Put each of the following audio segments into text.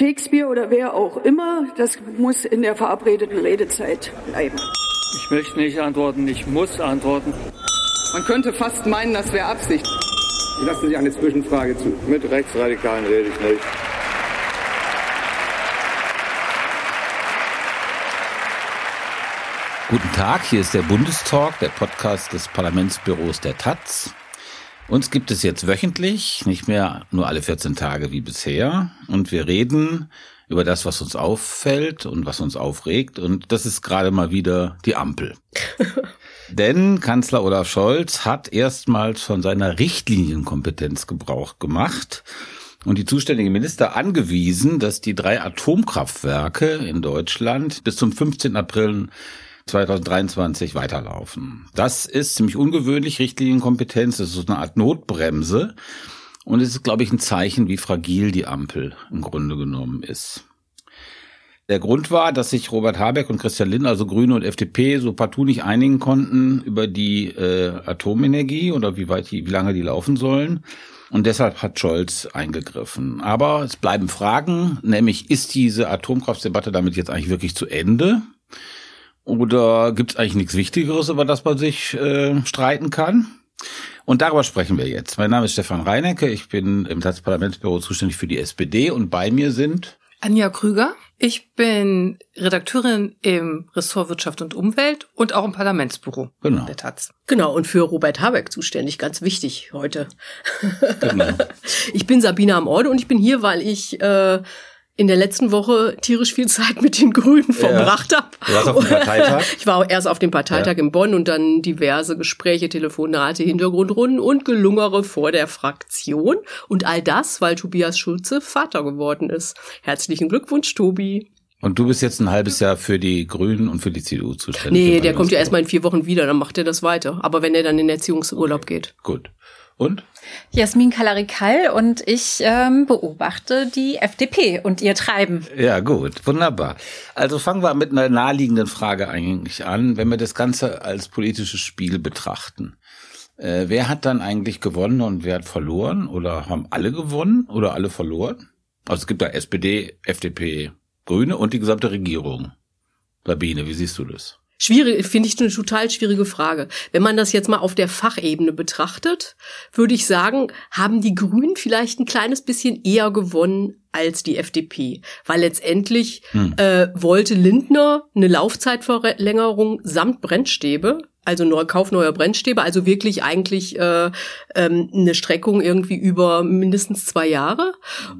Shakespeare oder wer auch immer, das muss in der verabredeten Redezeit bleiben. Ich möchte nicht antworten, ich muss antworten. Man könnte fast meinen, das wäre Absicht. Ich lasse Sie eine Zwischenfrage zu. Mit Rechtsradikalen rede ich nicht. Guten Tag, hier ist der Bundestalk, der Podcast des Parlamentsbüros der Taz. Uns gibt es jetzt wöchentlich, nicht mehr nur alle 14 Tage wie bisher. Und wir reden über das, was uns auffällt und was uns aufregt. Und das ist gerade mal wieder die Ampel. Denn Kanzler Olaf Scholz hat erstmals von seiner Richtlinienkompetenz Gebrauch gemacht und die zuständigen Minister angewiesen, dass die drei Atomkraftwerke in Deutschland bis zum 15. April 2023 weiterlaufen. Das ist ziemlich ungewöhnlich, Richtlinienkompetenz, das ist so eine Art Notbremse. Und es ist, glaube ich, ein Zeichen, wie fragil die Ampel im Grunde genommen ist. Der Grund war, dass sich Robert Habeck und Christian Lindner, also Grüne und FDP, so partout nicht einigen konnten über die äh, Atomenergie oder wie weit die, wie lange die laufen sollen. Und deshalb hat Scholz eingegriffen. Aber es bleiben Fragen, nämlich ist diese Atomkraftdebatte damit jetzt eigentlich wirklich zu Ende? Oder gibt es eigentlich nichts Wichtigeres, über das man sich äh, streiten kann? Und darüber sprechen wir jetzt. Mein Name ist Stefan Reinecke, ich bin im Parlamentsbüro zuständig für die SPD und bei mir sind Anja Krüger. Ich bin Redakteurin im Ressort Wirtschaft und Umwelt und auch im Parlamentsbüro genau. der Taz. Genau, und für Robert Habeck zuständig, ganz wichtig heute. Genau. ich bin Sabina am Orde und ich bin hier, weil ich äh, in der letzten Woche tierisch viel Zeit mit den Grünen verbracht ja. habe. Du warst auf dem Parteitag? Ich war erst auf dem Parteitag ja. in Bonn und dann diverse Gespräche, Telefonate, Hintergrundrunden und Gelungere vor der Fraktion. Und all das, weil Tobias Schulze Vater geworden ist. Herzlichen Glückwunsch, Tobi. Und du bist jetzt ein halbes Jahr für die Grünen und für die CDU zuständig. Nee, der kommt ja erstmal in vier Wochen wieder, dann macht er das weiter. Aber wenn er dann in Erziehungsurlaub geht. Gut. Und? Jasmin Kalarikal und ich ähm, beobachte die FDP und ihr Treiben. Ja, gut, wunderbar. Also fangen wir mit einer naheliegenden Frage eigentlich an, wenn wir das Ganze als politisches Spiel betrachten. Äh, wer hat dann eigentlich gewonnen und wer hat verloren? Oder haben alle gewonnen oder alle verloren? Also es gibt da SPD, FDP, Grüne und die gesamte Regierung. Sabine, wie siehst du das? Schwierig, finde ich eine total schwierige Frage. Wenn man das jetzt mal auf der Fachebene betrachtet, würde ich sagen, haben die Grünen vielleicht ein kleines bisschen eher gewonnen als die FDP, weil letztendlich hm. äh, wollte Lindner eine Laufzeitverlängerung samt Brennstäbe also neuer Kauf neuer Brennstäbe, also wirklich eigentlich äh, ähm, eine Streckung irgendwie über mindestens zwei Jahre.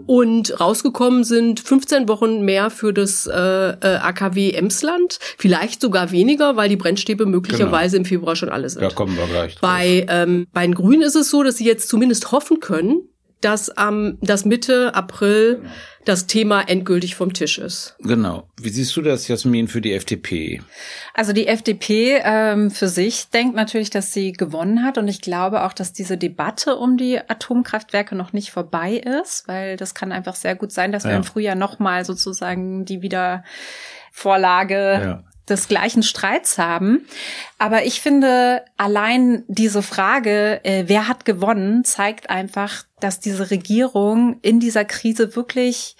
Und rausgekommen sind 15 Wochen mehr für das äh, äh, AKW Emsland, vielleicht sogar weniger, weil die Brennstäbe möglicherweise genau. im Februar schon alle sind. Da kommen wir gleich. Drauf. Bei, ähm, bei den Grünen ist es so, dass sie jetzt zumindest hoffen können, dass am dass Mitte April genau. das Thema endgültig vom Tisch ist. Genau. Wie siehst du das, Jasmin, für die FDP? Also die FDP ähm, für sich denkt natürlich, dass sie gewonnen hat und ich glaube auch, dass diese Debatte um die Atomkraftwerke noch nicht vorbei ist, weil das kann einfach sehr gut sein, dass ja. wir im Frühjahr nochmal sozusagen die Wiedervorlage ja des gleichen Streits haben. Aber ich finde, allein diese Frage, äh, wer hat gewonnen, zeigt einfach, dass diese Regierung in dieser Krise wirklich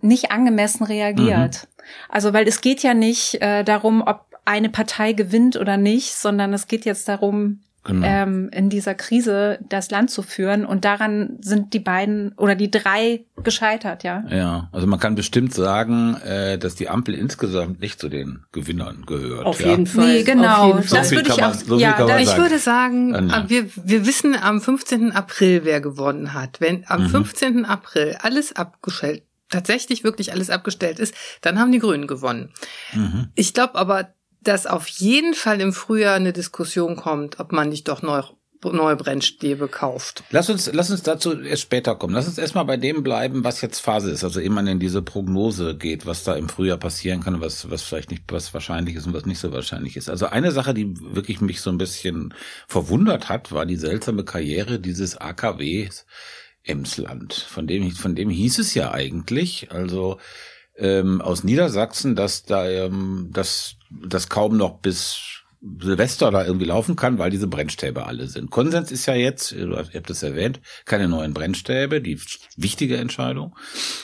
nicht angemessen reagiert. Mhm. Also, weil es geht ja nicht äh, darum, ob eine Partei gewinnt oder nicht, sondern es geht jetzt darum, genau. ähm, in dieser Krise das Land zu führen. Und daran sind die beiden oder die drei gescheitert, ja. Ja, also man kann bestimmt sagen, äh, dass die Ampel insgesamt nicht zu den Gewinnern gehört. Auf ja. jeden Fall. Nee, genau. Fall. Das so würde ich auch. so ja, ich würde sagen, Anja. wir, wir wissen am 15. April, wer gewonnen hat. Wenn am mhm. 15. April alles abgestellt tatsächlich wirklich alles abgestellt ist, dann haben die Grünen gewonnen. Mhm. Ich glaube aber, dass auf jeden Fall im Frühjahr eine Diskussion kommt, ob man nicht doch neu, neue Brennstäbe kauft. Lass uns, lass uns dazu erst später kommen. Lass uns erstmal bei dem bleiben, was jetzt Phase ist. Also man in diese Prognose geht, was da im Frühjahr passieren kann, was, was vielleicht nicht, was wahrscheinlich ist und was nicht so wahrscheinlich ist. Also eine Sache, die wirklich mich so ein bisschen verwundert hat, war die seltsame Karriere dieses AKWs Emsland. Von dem, von dem hieß es ja eigentlich, also, ähm, aus Niedersachsen, dass da ähm, dass das kaum noch bis Silvester da irgendwie laufen kann, weil diese Brennstäbe alle sind. Konsens ist ja jetzt, ihr habt es erwähnt, keine neuen Brennstäbe, die wichtige Entscheidung.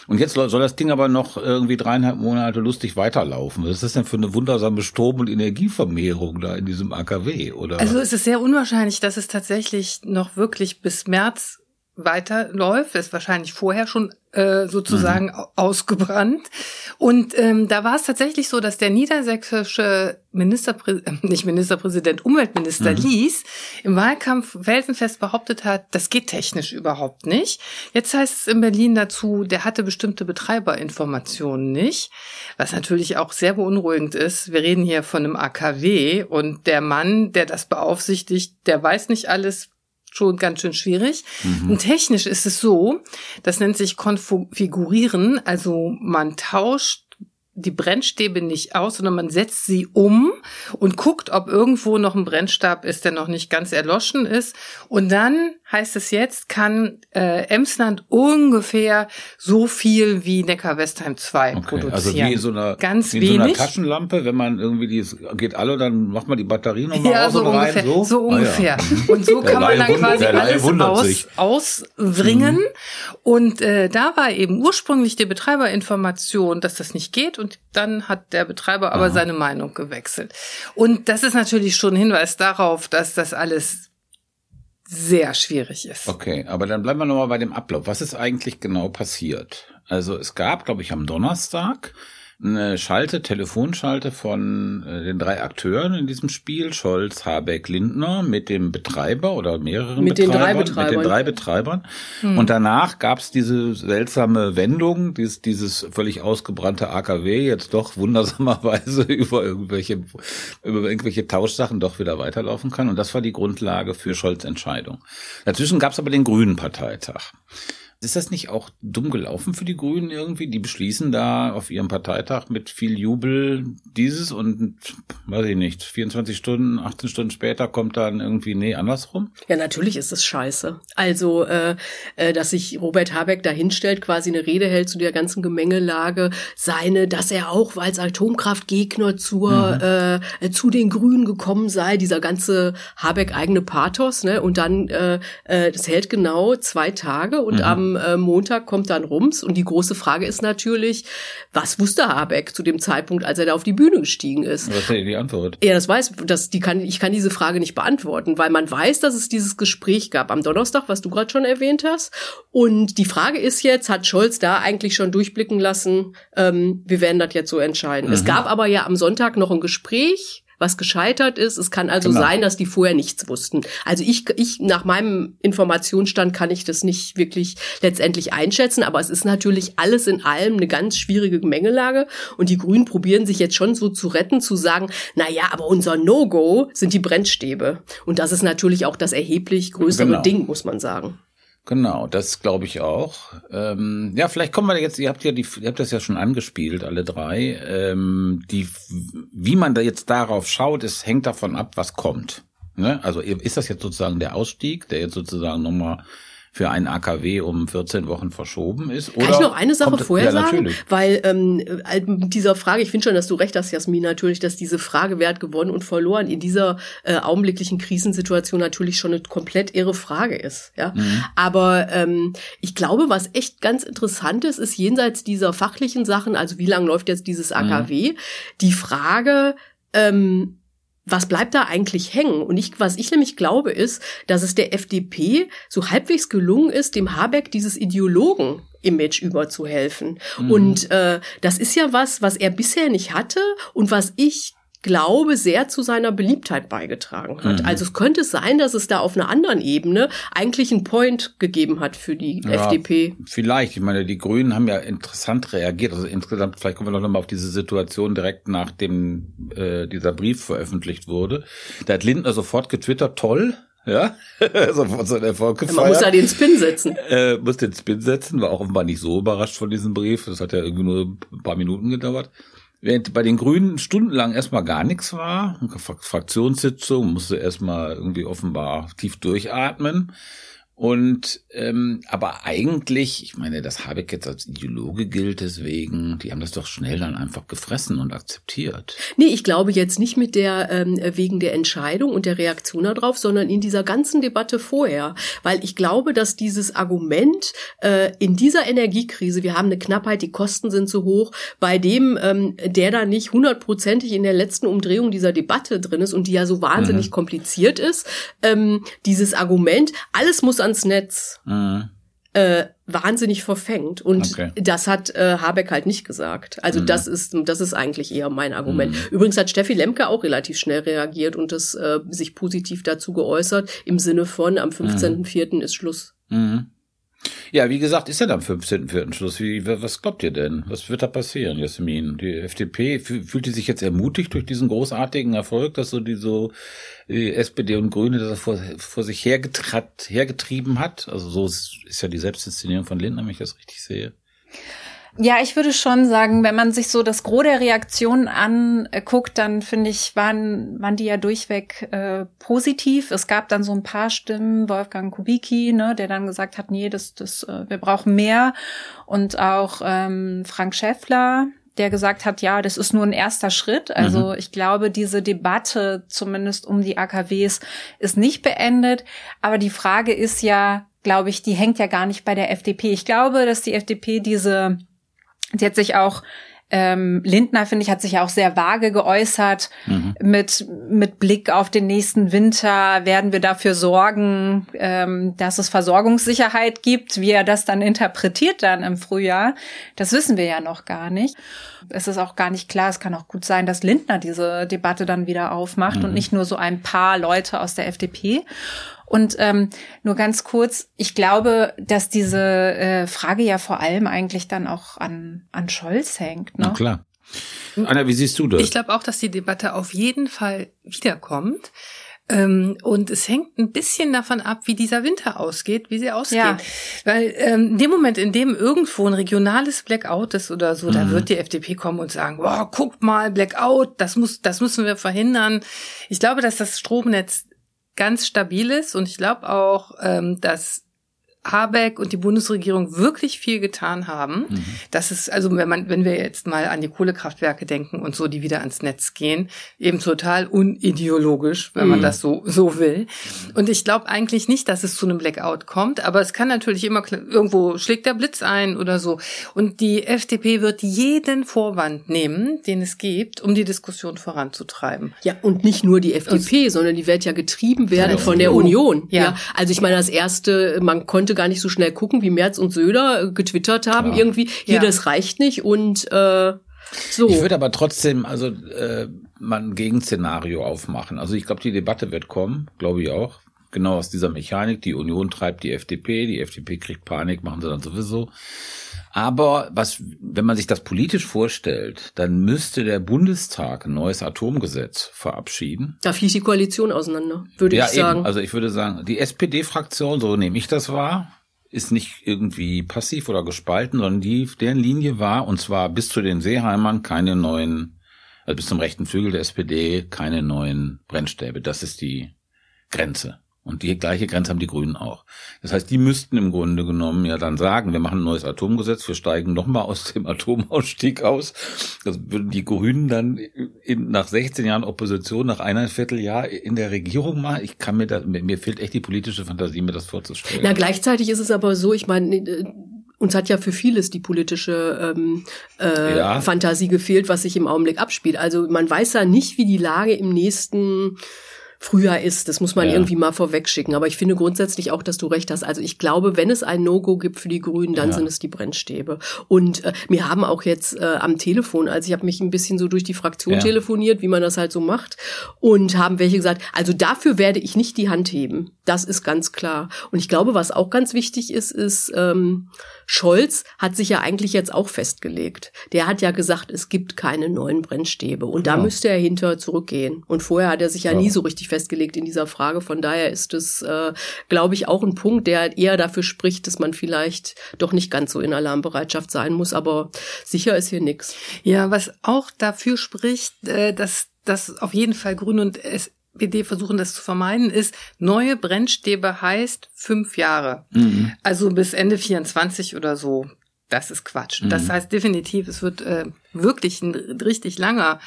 Und jetzt soll das Ding aber noch irgendwie dreieinhalb Monate lustig weiterlaufen. Was ist das denn für eine wundersame Strom- und Energievermehrung da in diesem AKW, oder? Also es ist sehr unwahrscheinlich, dass es tatsächlich noch wirklich bis März weiterläuft, ist wahrscheinlich vorher schon äh, sozusagen mhm. ausgebrannt. Und ähm, da war es tatsächlich so, dass der niedersächsische Ministerpräsident, äh, nicht Ministerpräsident, Umweltminister mhm. Lies im Wahlkampf felsenfest behauptet hat, das geht technisch überhaupt nicht. Jetzt heißt es in Berlin dazu, der hatte bestimmte Betreiberinformationen nicht, was natürlich auch sehr beunruhigend ist. Wir reden hier von einem AKW und der Mann, der das beaufsichtigt, der weiß nicht alles, schon ganz schön schwierig. Mhm. Und technisch ist es so, das nennt sich konfigurieren, also man tauscht die Brennstäbe nicht aus, sondern man setzt sie um und guckt, ob irgendwo noch ein Brennstab ist, der noch nicht ganz erloschen ist. Und dann heißt es jetzt, kann äh, Emsland ungefähr so viel wie Neckar-Westheim 2 okay, produzieren. Also wie so eine, Ganz wie wenig. so einer Taschenlampe, wenn man irgendwie die geht alle, dann macht man die Batterie nochmal ja, raus so und rein. Ungefähr, so, so ungefähr. Ah, ja. Und so kann man dann quasi alles aus, auswringen. Mhm. Und äh, da war eben ursprünglich die Betreiberinformation, dass das nicht geht. Und dann hat der Betreiber aber Aha. seine Meinung gewechselt. Und das ist natürlich schon ein Hinweis darauf, dass das alles sehr schwierig ist. Okay, aber dann bleiben wir nochmal bei dem Ablauf. Was ist eigentlich genau passiert? Also es gab, glaube ich, am Donnerstag eine Schalte, Telefonschalte von äh, den drei Akteuren in diesem Spiel, Scholz, Habeck, Lindner, mit dem Betreiber oder mehreren mit Betreibern. Den drei Betreibern. Mit den drei Betreibern. Hm. Und danach gab es diese seltsame Wendung, dieses, dieses völlig ausgebrannte AKW jetzt doch wundersamerweise über irgendwelche, über irgendwelche Tauschsachen doch wieder weiterlaufen kann. Und das war die Grundlage für Scholz Entscheidung. Dazwischen gab es aber den Grünen Parteitag. Ist das nicht auch dumm gelaufen für die Grünen irgendwie? Die beschließen da auf ihrem Parteitag mit viel Jubel dieses und, weiß ich nicht, 24 Stunden, 18 Stunden später kommt dann irgendwie, nee, andersrum? Ja, natürlich ist es scheiße. Also, äh, äh, dass sich Robert Habeck da hinstellt, quasi eine Rede hält zu der ganzen Gemengelage, seine, dass er auch als Atomkraftgegner zur, mhm. äh, zu den Grünen gekommen sei, dieser ganze Habeck eigene Pathos, ne? Und dann, äh, äh, das hält genau zwei Tage und mhm. am äh, Montag kommt dann Rums und die große Frage ist natürlich, was wusste Habeck zu dem Zeitpunkt, als er da auf die Bühne gestiegen ist? Was ist die Antwort? Ja, das weiß, das, die kann, ich kann diese Frage nicht beantworten, weil man weiß, dass es dieses Gespräch gab am Donnerstag, was du gerade schon erwähnt hast. Und die Frage ist jetzt, hat Scholz da eigentlich schon durchblicken lassen, ähm, wir werden das jetzt so entscheiden. Mhm. Es gab aber ja am Sonntag noch ein Gespräch was gescheitert ist. Es kann also genau. sein, dass die vorher nichts wussten. Also ich, ich, nach meinem Informationsstand kann ich das nicht wirklich letztendlich einschätzen, aber es ist natürlich alles in allem eine ganz schwierige Gemengelage und die Grünen probieren sich jetzt schon so zu retten, zu sagen, na ja, aber unser No-Go sind die Brennstäbe. Und das ist natürlich auch das erheblich größere genau. Ding, muss man sagen. Genau, das glaube ich auch. Ähm, ja, vielleicht kommen wir jetzt, ihr habt ja die, ihr habt das ja schon angespielt, alle drei. Ähm, die, wie man da jetzt darauf schaut, es hängt davon ab, was kommt. Ne? Also ist das jetzt sozusagen der Ausstieg, der jetzt sozusagen nochmal für ein AKW um 14 Wochen verschoben ist. Oder Kann ich noch eine Sache kommt, vorher ja, sagen? Natürlich. Weil ähm, dieser Frage, ich finde schon, dass du recht hast, Jasmin, natürlich, dass diese Frage, wer hat gewonnen und verloren, in dieser äh, augenblicklichen Krisensituation natürlich schon eine komplett irre Frage ist. Ja, mhm. Aber ähm, ich glaube, was echt ganz interessant ist, ist jenseits dieser fachlichen Sachen, also wie lange läuft jetzt dieses AKW, mhm. die Frage, ähm, was bleibt da eigentlich hängen? Und ich, was ich nämlich glaube, ist, dass es der FDP so halbwegs gelungen ist, dem Habeck dieses Ideologen Image überzuhelfen. Mhm. Und äh, das ist ja was, was er bisher nicht hatte und was ich glaube, sehr zu seiner Beliebtheit beigetragen hat. Mhm. Also es könnte sein, dass es da auf einer anderen Ebene eigentlich einen Point gegeben hat für die ja, FDP. Vielleicht. Ich meine, die Grünen haben ja interessant reagiert. Also insgesamt, vielleicht kommen wir noch mal auf diese Situation direkt nachdem äh, dieser Brief veröffentlicht wurde. Da hat Lindner sofort getwittert, toll, ja, sofort sein Erfolg gefeiert. Man muss da den Spin setzen. Äh, muss den Spin setzen, war auch offenbar nicht so überrascht von diesem Brief. Das hat ja irgendwie nur ein paar Minuten gedauert. Während bei den Grünen stundenlang erstmal gar nichts war, Fraktionssitzung, musste erstmal irgendwie offenbar tief durchatmen. Und ähm, aber eigentlich, ich meine, dass Habeck jetzt als Ideologe gilt, deswegen, die haben das doch schnell dann einfach gefressen und akzeptiert. Nee, ich glaube jetzt nicht mit der ähm, wegen der Entscheidung und der Reaktion darauf, sondern in dieser ganzen Debatte vorher. Weil ich glaube, dass dieses Argument äh, in dieser Energiekrise, wir haben eine Knappheit, die Kosten sind zu hoch, bei dem, ähm, der da nicht hundertprozentig in der letzten Umdrehung dieser Debatte drin ist und die ja so wahnsinnig mhm. kompliziert ist, ähm, dieses Argument, alles muss ans Netz. Mhm. Äh, wahnsinnig verfängt. Und okay. das hat äh, Habeck halt nicht gesagt. Also mhm. das ist das ist eigentlich eher mein Argument. Mhm. Übrigens hat Steffi Lemke auch relativ schnell reagiert und das äh, sich positiv dazu geäußert im Sinne von am 15.04. Mhm. ist Schluss. Mhm. Ja, wie gesagt, ist ja am 15.04. Schluss. Wie, was glaubt ihr denn? Was wird da passieren, Jasmin? Die FDP fühlt die sich jetzt ermutigt durch diesen großartigen Erfolg, dass so die so die SPD und Grüne das vor, vor sich hergetrieben hat? Also so ist ja die Selbstinszenierung von Lindner, wenn ich das richtig sehe. Ja, ich würde schon sagen, wenn man sich so das Gros der Reaktionen anguckt, dann finde ich, waren, waren die ja durchweg äh, positiv. Es gab dann so ein paar Stimmen, Wolfgang Kubicki, ne, der dann gesagt hat, nee, das, das, äh, wir brauchen mehr. Und auch ähm, Frank Schäffler, der gesagt hat, ja, das ist nur ein erster Schritt. Also mhm. ich glaube, diese Debatte zumindest um die AKWs ist nicht beendet. Aber die Frage ist ja, glaube ich, die hängt ja gar nicht bei der FDP. Ich glaube, dass die FDP diese Sie hat sich auch ähm, Lindner, finde ich, hat sich ja auch sehr vage geäußert mhm. mit, mit Blick auf den nächsten Winter. Werden wir dafür sorgen, ähm, dass es Versorgungssicherheit gibt? Wie er das dann interpretiert dann im Frühjahr, das wissen wir ja noch gar nicht. Es ist auch gar nicht klar. Es kann auch gut sein, dass Lindner diese Debatte dann wieder aufmacht mhm. und nicht nur so ein paar Leute aus der FDP. Und ähm, nur ganz kurz, ich glaube, dass diese äh, Frage ja vor allem eigentlich dann auch an, an Scholz hängt. Ne? Na klar. Anna, wie siehst du das? Ich glaube auch, dass die Debatte auf jeden Fall wiederkommt. Ähm, und es hängt ein bisschen davon ab, wie dieser Winter ausgeht, wie sie ausgeht. Ja. Weil ähm, in dem Moment, in dem irgendwo ein regionales Blackout ist oder so, mhm. da wird die FDP kommen und sagen, wow, guckt mal, Blackout, das muss, das müssen wir verhindern. Ich glaube, dass das Stromnetz ganz stabil ist und ich glaube auch, ähm, dass Habeck und die Bundesregierung wirklich viel getan haben. Mhm. Das ist, also wenn man, wenn wir jetzt mal an die Kohlekraftwerke denken und so, die wieder ans Netz gehen, eben total unideologisch, wenn mhm. man das so, so will. Und ich glaube eigentlich nicht, dass es zu einem Blackout kommt, aber es kann natürlich immer, irgendwo schlägt der Blitz ein oder so. Und die FDP wird jeden Vorwand nehmen, den es gibt, um die Diskussion voranzutreiben. Ja, und nicht nur die FDP, und, sondern die wird ja getrieben werden von der Union. Ja. ja. Also ich meine, das erste, man konnte gar nicht so schnell gucken, wie Merz und Söder äh, getwittert haben Klar. irgendwie. Hier, ja. das reicht nicht und äh, so. Ich würde aber trotzdem also äh, mal ein Gegenszenario aufmachen. Also ich glaube, die Debatte wird kommen, glaube ich auch. Genau aus dieser Mechanik. Die Union treibt die FDP, die FDP kriegt Panik, machen sie dann sowieso. Aber was, wenn man sich das politisch vorstellt, dann müsste der Bundestag ein neues Atomgesetz verabschieden. Da fließt die Koalition auseinander, würde ja, ich sagen. Eben. Also ich würde sagen, die SPD-Fraktion, so nehme ich das wahr, ist nicht irgendwie passiv oder gespalten, sondern die, deren Linie war, und zwar bis zu den Seeheimern keine neuen, also bis zum rechten Flügel der SPD keine neuen Brennstäbe. Das ist die Grenze. Und die gleiche Grenze haben die Grünen auch. Das heißt, die müssten im Grunde genommen ja dann sagen, wir machen ein neues Atomgesetz, wir steigen nochmal aus dem Atomausstieg aus. Das würden die Grünen dann in, nach 16 Jahren Opposition, nach einem Vierteljahr in der Regierung machen. Ich kann mir da, mir fehlt echt die politische Fantasie, mir das vorzustellen. Na, gleichzeitig ist es aber so, ich meine, äh, uns hat ja für vieles die politische ähm, äh, ja. Fantasie gefehlt, was sich im Augenblick abspielt. Also man weiß ja nicht, wie die Lage im nächsten früher ist. Das muss man ja. irgendwie mal vorwegschicken. Aber ich finde grundsätzlich auch, dass du recht hast. Also ich glaube, wenn es ein No-Go gibt für die Grünen, dann ja. sind es die Brennstäbe. Und äh, wir haben auch jetzt äh, am Telefon, also ich habe mich ein bisschen so durch die Fraktion ja. telefoniert, wie man das halt so macht, und haben welche gesagt, also dafür werde ich nicht die Hand heben. Das ist ganz klar. Und ich glaube, was auch ganz wichtig ist, ist, ähm, Scholz hat sich ja eigentlich jetzt auch festgelegt. Der hat ja gesagt, es gibt keine neuen Brennstäbe. Und da müsste er hinter zurückgehen. Und vorher hat er sich ja nie so richtig festgelegt in dieser Frage. Von daher ist es, äh, glaube ich, auch ein Punkt, der eher dafür spricht, dass man vielleicht doch nicht ganz so in Alarmbereitschaft sein muss. Aber sicher ist hier nichts. Ja, was auch dafür spricht, äh, dass das auf jeden Fall Grün und es SPD versuchen das zu vermeiden, ist, neue Brennstäbe heißt fünf Jahre. Mhm. Also bis Ende 24 oder so. Das ist Quatsch. Mhm. Das heißt definitiv, es wird äh, wirklich ein richtig langer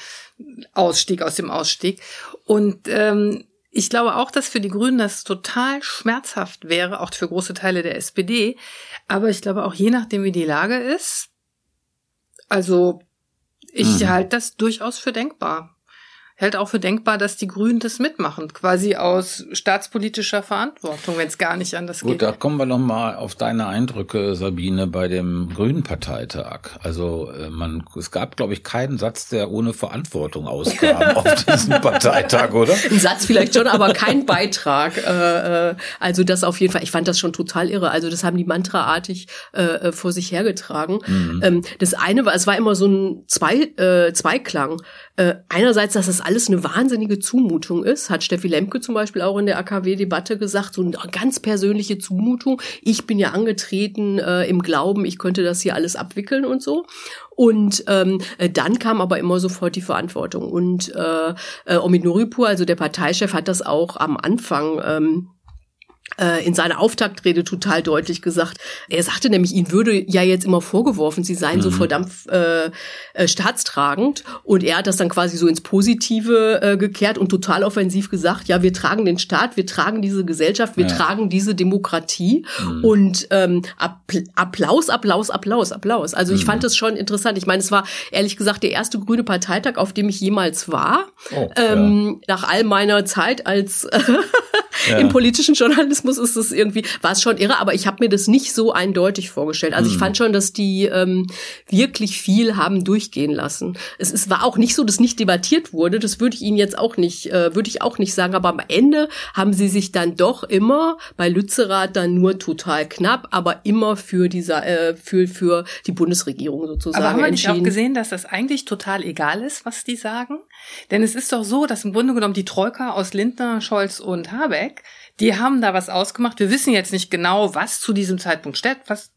Ausstieg aus dem Ausstieg. Und ähm, ich glaube auch, dass für die Grünen das total schmerzhaft wäre, auch für große Teile der SPD. Aber ich glaube auch, je nachdem, wie die Lage ist, also ich mhm. halte das durchaus für denkbar hält auch für denkbar, dass die Grünen das mitmachen, quasi aus staatspolitischer Verantwortung, wenn es gar nicht anders Gut, geht. Gut, da kommen wir noch mal auf deine Eindrücke, Sabine, bei dem Grünen Parteitag. Also äh, man, es gab, glaube ich, keinen Satz, der ohne Verantwortung auskam auf diesem Parteitag, oder? Ein Satz vielleicht schon, aber kein Beitrag. Äh, äh, also das auf jeden Fall. Ich fand das schon total irre. Also das haben die mantraartig äh, vor sich hergetragen. Mhm. Ähm, das eine war, es war immer so ein Zwei, äh, Zweiklang. Äh, einerseits, dass das alles eine wahnsinnige Zumutung ist, hat Steffi Lemke zum Beispiel auch in der AKW-Debatte gesagt, so eine ganz persönliche Zumutung. Ich bin ja angetreten äh, im Glauben, ich könnte das hier alles abwickeln und so. Und ähm, äh, dann kam aber immer sofort die Verantwortung. Und äh, äh, Omid Nuripur, also der Parteichef, hat das auch am Anfang ähm, äh, in seiner Auftaktrede total deutlich gesagt. Er sagte nämlich, ihnen würde ja jetzt immer vorgeworfen, sie seien mhm. so verdammt äh, äh, staatstragend. Und er hat das dann quasi so ins Positive äh, gekehrt und total offensiv gesagt, ja, wir tragen den Staat, wir tragen diese Gesellschaft, wir ja. tragen diese Demokratie. Mhm. Und ähm, Applaus, Applaus, Applaus, Applaus. Also ich mhm. fand das schon interessant. Ich meine, es war ehrlich gesagt der erste grüne Parteitag, auf dem ich jemals war. Oh, ähm, ja. Nach all meiner Zeit als ja. im politischen Journalismus ist es irgendwie, war es schon irre, aber ich habe mir das nicht so eindeutig vorgestellt. Also mhm. ich fand schon, dass die ähm, wirklich viel haben durchgehen lassen. Es ist, war auch nicht so, dass nicht debattiert wurde. Das würde ich Ihnen jetzt auch nicht, äh, würde ich auch nicht sagen. Aber am Ende haben sie sich dann doch immer bei Lützerath dann nur total knapp, aber immer für dieser, äh, für für die Bundesregierung sozusagen aber haben wir nicht auch gesehen, dass das eigentlich total egal ist, was die sagen? Denn es ist doch so, dass im Grunde genommen die Troika aus Lindner, Scholz und Habeck die haben da was ausgemacht. Wir wissen jetzt nicht genau, was zu diesem Zeitpunkt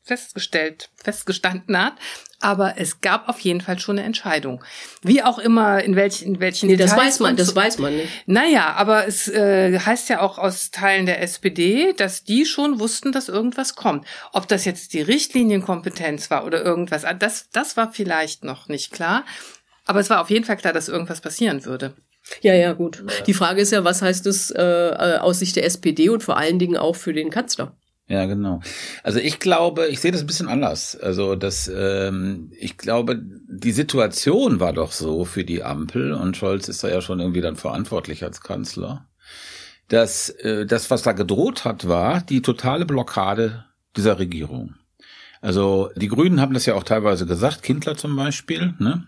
festgestellt, festgestanden hat. Aber es gab auf jeden Fall schon eine Entscheidung. Wie auch immer, in welchen, in welchen nee, das weiß man, das so. weiß man nicht. Naja, aber es äh, heißt ja auch aus Teilen der SPD, dass die schon wussten, dass irgendwas kommt. Ob das jetzt die Richtlinienkompetenz war oder irgendwas, das, das war vielleicht noch nicht klar. Aber es war auf jeden Fall klar, dass irgendwas passieren würde. Ja, ja, gut. Die Frage ist ja, was heißt es äh, äh, aus Sicht der SPD und vor allen Dingen auch für den Kanzler? Ja, genau. Also ich glaube, ich sehe das ein bisschen anders. Also das, ähm, ich glaube, die Situation war doch so für die Ampel und Scholz ist da ja schon irgendwie dann verantwortlich als Kanzler, dass äh, das, was da gedroht hat, war die totale Blockade dieser Regierung. Also die Grünen haben das ja auch teilweise gesagt, Kindler zum Beispiel, ne?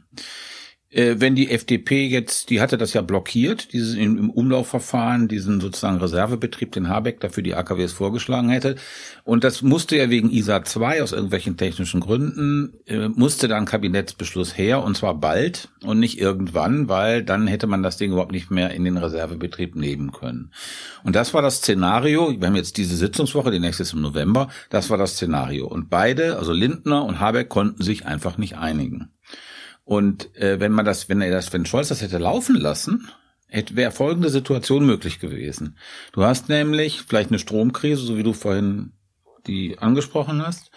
Äh, wenn die FDP jetzt, die hatte das ja blockiert, dieses im, Umlaufverfahren, diesen sozusagen Reservebetrieb, den Habeck dafür die AKWs vorgeschlagen hätte. Und das musste ja wegen ISA 2 aus irgendwelchen technischen Gründen, äh, musste dann Kabinettsbeschluss her und zwar bald und nicht irgendwann, weil dann hätte man das Ding überhaupt nicht mehr in den Reservebetrieb nehmen können. Und das war das Szenario, wir haben jetzt diese Sitzungswoche, die nächste ist im November, das war das Szenario. Und beide, also Lindner und Habeck, konnten sich einfach nicht einigen. Und äh, wenn man das, wenn er das, wenn Scholz das hätte laufen lassen, hätte wäre folgende Situation möglich gewesen. Du hast nämlich vielleicht eine Stromkrise, so wie du vorhin die angesprochen hast,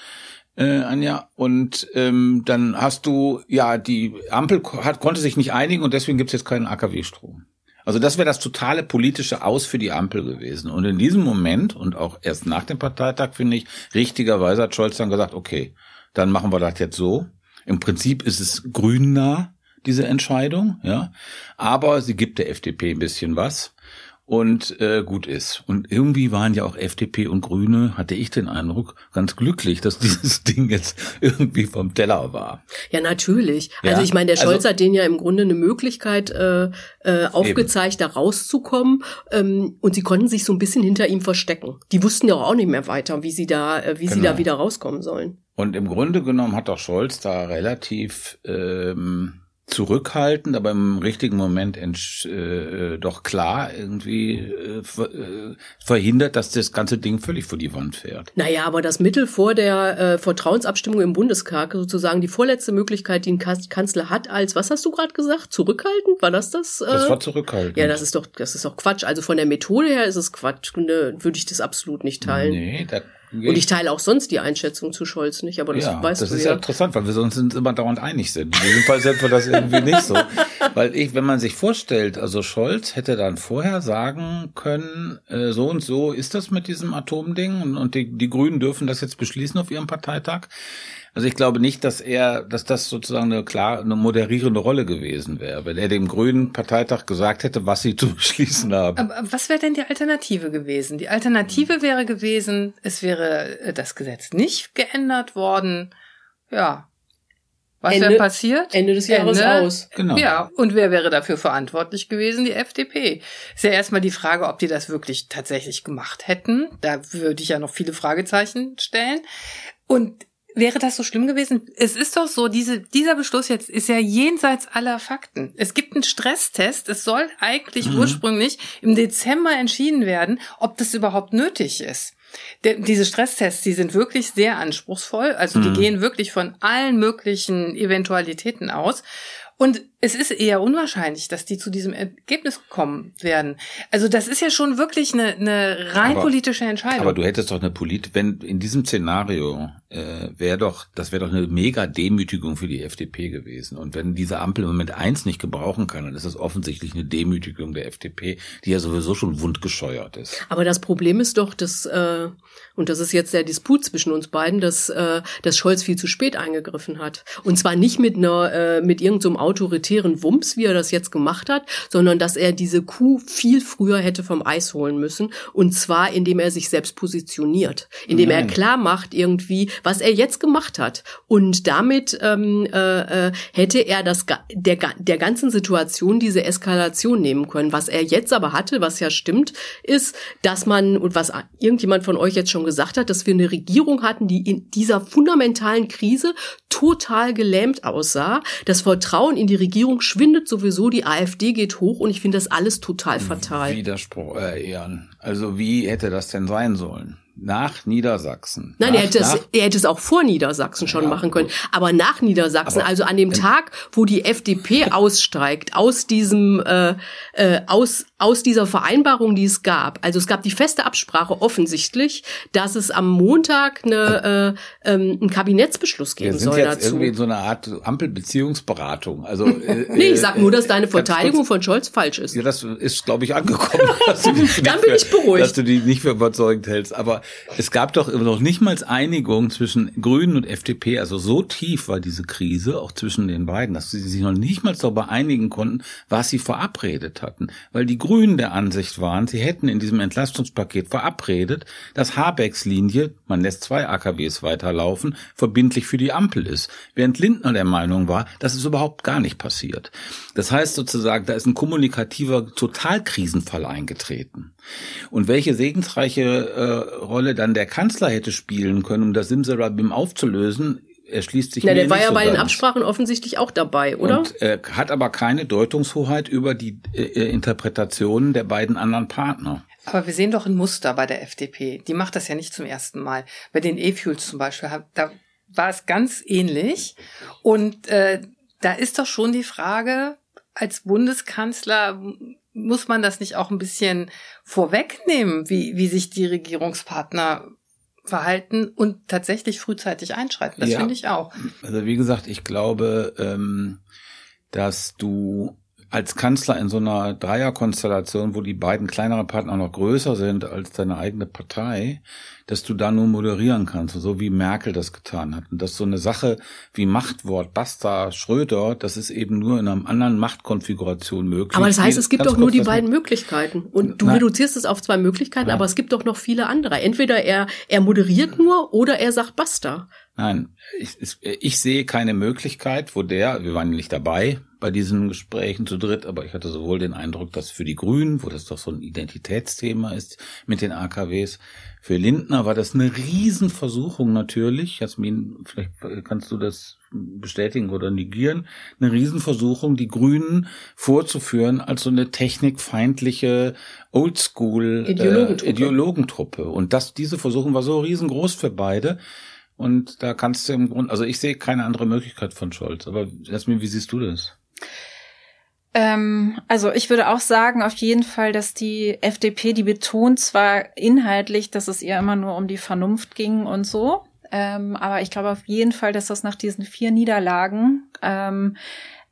äh, Anja, und ähm, dann hast du ja die Ampel hat konnte sich nicht einigen und deswegen gibt's jetzt keinen AKW-Strom. Also das wäre das totale politische Aus für die Ampel gewesen. Und in diesem Moment und auch erst nach dem Parteitag finde ich richtigerweise hat Scholz dann gesagt, okay, dann machen wir das jetzt so. Im Prinzip ist es grünnah, diese Entscheidung, ja. Aber sie gibt der FDP ein bisschen was und äh, gut ist. Und irgendwie waren ja auch FDP und Grüne, hatte ich den Eindruck, ganz glücklich, dass dieses Ding jetzt irgendwie vom Teller war. Ja, natürlich. Ja? Also ich meine, der Scholz also, hat denen ja im Grunde eine Möglichkeit äh, äh, aufgezeigt, eben. da rauszukommen. Ähm, und sie konnten sich so ein bisschen hinter ihm verstecken. Die wussten ja auch nicht mehr weiter, wie sie da, äh, wie genau. sie da wieder rauskommen sollen. Und im Grunde genommen hat doch Scholz da relativ ähm, zurückhaltend, aber im richtigen Moment äh, doch klar irgendwie äh, äh, verhindert, dass das ganze Ding völlig vor die Wand fährt. Naja, aber das Mittel vor der äh, Vertrauensabstimmung im Bundestag, sozusagen die vorletzte Möglichkeit, die ein Kanzler hat, als, was hast du gerade gesagt, zurückhaltend? War das das? Äh? Das war zurückhaltend. Ja, das ist doch, das ist doch Quatsch. Also von der Methode her ist es Quatsch. Ne, würde ich das absolut nicht teilen. Nee, das und ich teile auch sonst die Einschätzung zu Scholz nicht, aber das ja, weißt das du ist ja. interessant, weil wir sonst immer dauernd einig sind. In diesem Fall sind wir das irgendwie nicht so. Weil ich, wenn man sich vorstellt, also Scholz hätte dann vorher sagen können, äh, so und so ist das mit diesem Atomding und, und die, die Grünen dürfen das jetzt beschließen auf ihrem Parteitag. Also ich glaube nicht, dass er, dass das sozusagen eine klar eine moderierende Rolle gewesen wäre, wenn er dem Grünen Parteitag gesagt hätte, was sie zu beschließen haben. Aber was wäre denn die Alternative gewesen? Die Alternative wäre gewesen, es wäre äh, das Gesetz nicht geändert worden. Ja. Was wäre passiert? Ende des Jahres Ende. aus. Genau. Ja. Und wer wäre dafür verantwortlich gewesen? Die FDP. Ist ja erstmal die Frage, ob die das wirklich tatsächlich gemacht hätten. Da würde ich ja noch viele Fragezeichen stellen. Und Wäre das so schlimm gewesen? Es ist doch so, diese, dieser Beschluss jetzt ist ja jenseits aller Fakten. Es gibt einen Stresstest. Es soll eigentlich mhm. ursprünglich im Dezember entschieden werden, ob das überhaupt nötig ist. De, diese Stresstests, die sind wirklich sehr anspruchsvoll. Also die mhm. gehen wirklich von allen möglichen Eventualitäten aus. Und es ist eher unwahrscheinlich, dass die zu diesem Ergebnis kommen werden. Also das ist ja schon wirklich eine, eine rein aber, politische Entscheidung. Aber du hättest doch eine Polit, wenn in diesem Szenario äh, wäre doch, das wäre doch eine mega Demütigung für die FDP gewesen. Und wenn diese Ampel im Moment eins nicht gebrauchen kann, dann ist das offensichtlich eine Demütigung der FDP, die ja sowieso schon wundgescheuert ist. Aber das Problem ist doch, dass äh, und das ist jetzt der Disput zwischen uns beiden, dass, äh, dass Scholz viel zu spät eingegriffen hat. Und zwar nicht mit einer äh, mit irgendeinem so autoritären Wumms, wie er das jetzt gemacht hat, sondern dass er diese Kuh viel früher hätte vom Eis holen müssen. Und zwar, indem er sich selbst positioniert, indem Nein. er klar macht irgendwie, was er jetzt gemacht hat. Und damit ähm, äh, äh, hätte er das der, der ganzen Situation diese Eskalation nehmen können. Was er jetzt aber hatte, was ja stimmt, ist, dass man, und was irgendjemand von euch jetzt schon gesagt hat, dass wir eine Regierung hatten, die in dieser fundamentalen Krise total gelähmt aussah. Das Vertrauen in die Regierung schwindet sowieso, die AfD geht hoch und ich finde das alles total fatal. Widerspruch, äh, Ehren. Also wie hätte das denn sein sollen? Nach Niedersachsen. Nein, nach, er, hätte es, er hätte es auch vor Niedersachsen schon ja, machen können. Aber nach Niedersachsen, aber also an dem Tag, wo die FDP aussteigt aus diesem äh, äh, aus aus dieser Vereinbarung, die es gab. Also es gab die feste Absprache offensichtlich, dass es am Montag eine, äh, ähm, einen Kabinettsbeschluss geben Wir sind soll jetzt dazu. irgendwie in so einer Art Ampelbeziehungsberatung. Also äh, nee, ich sag nur, dass deine Verteidigung von Scholz falsch ist. Ja, das ist, glaube ich, angekommen. Dann bin ich beruhigt, dass du die nicht für überzeugend hältst. Aber es gab doch noch nicht mal Einigung zwischen Grünen und FDP. Also so tief war diese Krise auch zwischen den beiden, dass sie sich noch nicht mal darüber einigen konnten, was sie verabredet hatten. Weil die Grünen der Ansicht waren, sie hätten in diesem Entlastungspaket verabredet, dass Habecks Linie, man lässt zwei AKWs weiterlaufen, verbindlich für die Ampel ist. Während Lindner der Meinung war, dass es überhaupt gar nicht passiert. Das heißt sozusagen, da ist ein kommunikativer Totalkrisenfall eingetreten. Und welche segensreiche äh, Rolle dann der Kanzler hätte spielen können, um das Simsalabim aufzulösen, erschließt sich Na, der war ja so bei ganz. den Absprachen offensichtlich auch dabei, oder? Und äh, hat aber keine Deutungshoheit über die äh, äh, Interpretationen der beiden anderen Partner. Aber wir sehen doch ein Muster bei der FDP. Die macht das ja nicht zum ersten Mal. Bei den E-Fuels zum Beispiel, da war es ganz ähnlich. Und äh, da ist doch schon die Frage, als Bundeskanzler muss man das nicht auch ein bisschen vorwegnehmen, wie, wie sich die Regierungspartner verhalten und tatsächlich frühzeitig einschreiten. Das ja. finde ich auch. Also wie gesagt, ich glaube, ähm, dass du als Kanzler in so einer Dreierkonstellation, wo die beiden kleineren Partner noch größer sind als deine eigene Partei, dass du da nur moderieren kannst, so wie Merkel das getan hat. Und dass so eine Sache wie Machtwort, Basta, Schröder, das ist eben nur in einer anderen Machtkonfiguration möglich. Aber das heißt, es gibt doch nur die beiden Möglichkeiten. Und du Nein. reduzierst es auf zwei Möglichkeiten, Nein. aber es gibt doch noch viele andere. Entweder er, er moderiert nur oder er sagt Basta. Nein, ich, ich sehe keine Möglichkeit, wo der, wir waren nicht dabei bei diesen Gesprächen zu dritt, aber ich hatte sowohl den Eindruck, dass für die Grünen, wo das doch so ein Identitätsthema ist mit den AKWs, für Lindner war das eine Riesenversuchung natürlich. Jasmin, vielleicht kannst du das bestätigen oder negieren. Eine Riesenversuchung, die Grünen vorzuführen als so eine technikfeindliche Oldschool äh, Ideologentruppe. Äh, Ideologentruppe. Und das, diese Versuchung war so riesengroß für beide. Und da kannst du im Grunde, also ich sehe keine andere Möglichkeit von Scholz. Aber Jasmin, wie siehst du das? Ähm, also ich würde auch sagen, auf jeden Fall, dass die FDP, die betont zwar inhaltlich, dass es ihr immer nur um die Vernunft ging und so, ähm, aber ich glaube auf jeden Fall, dass das nach diesen vier Niederlagen ähm,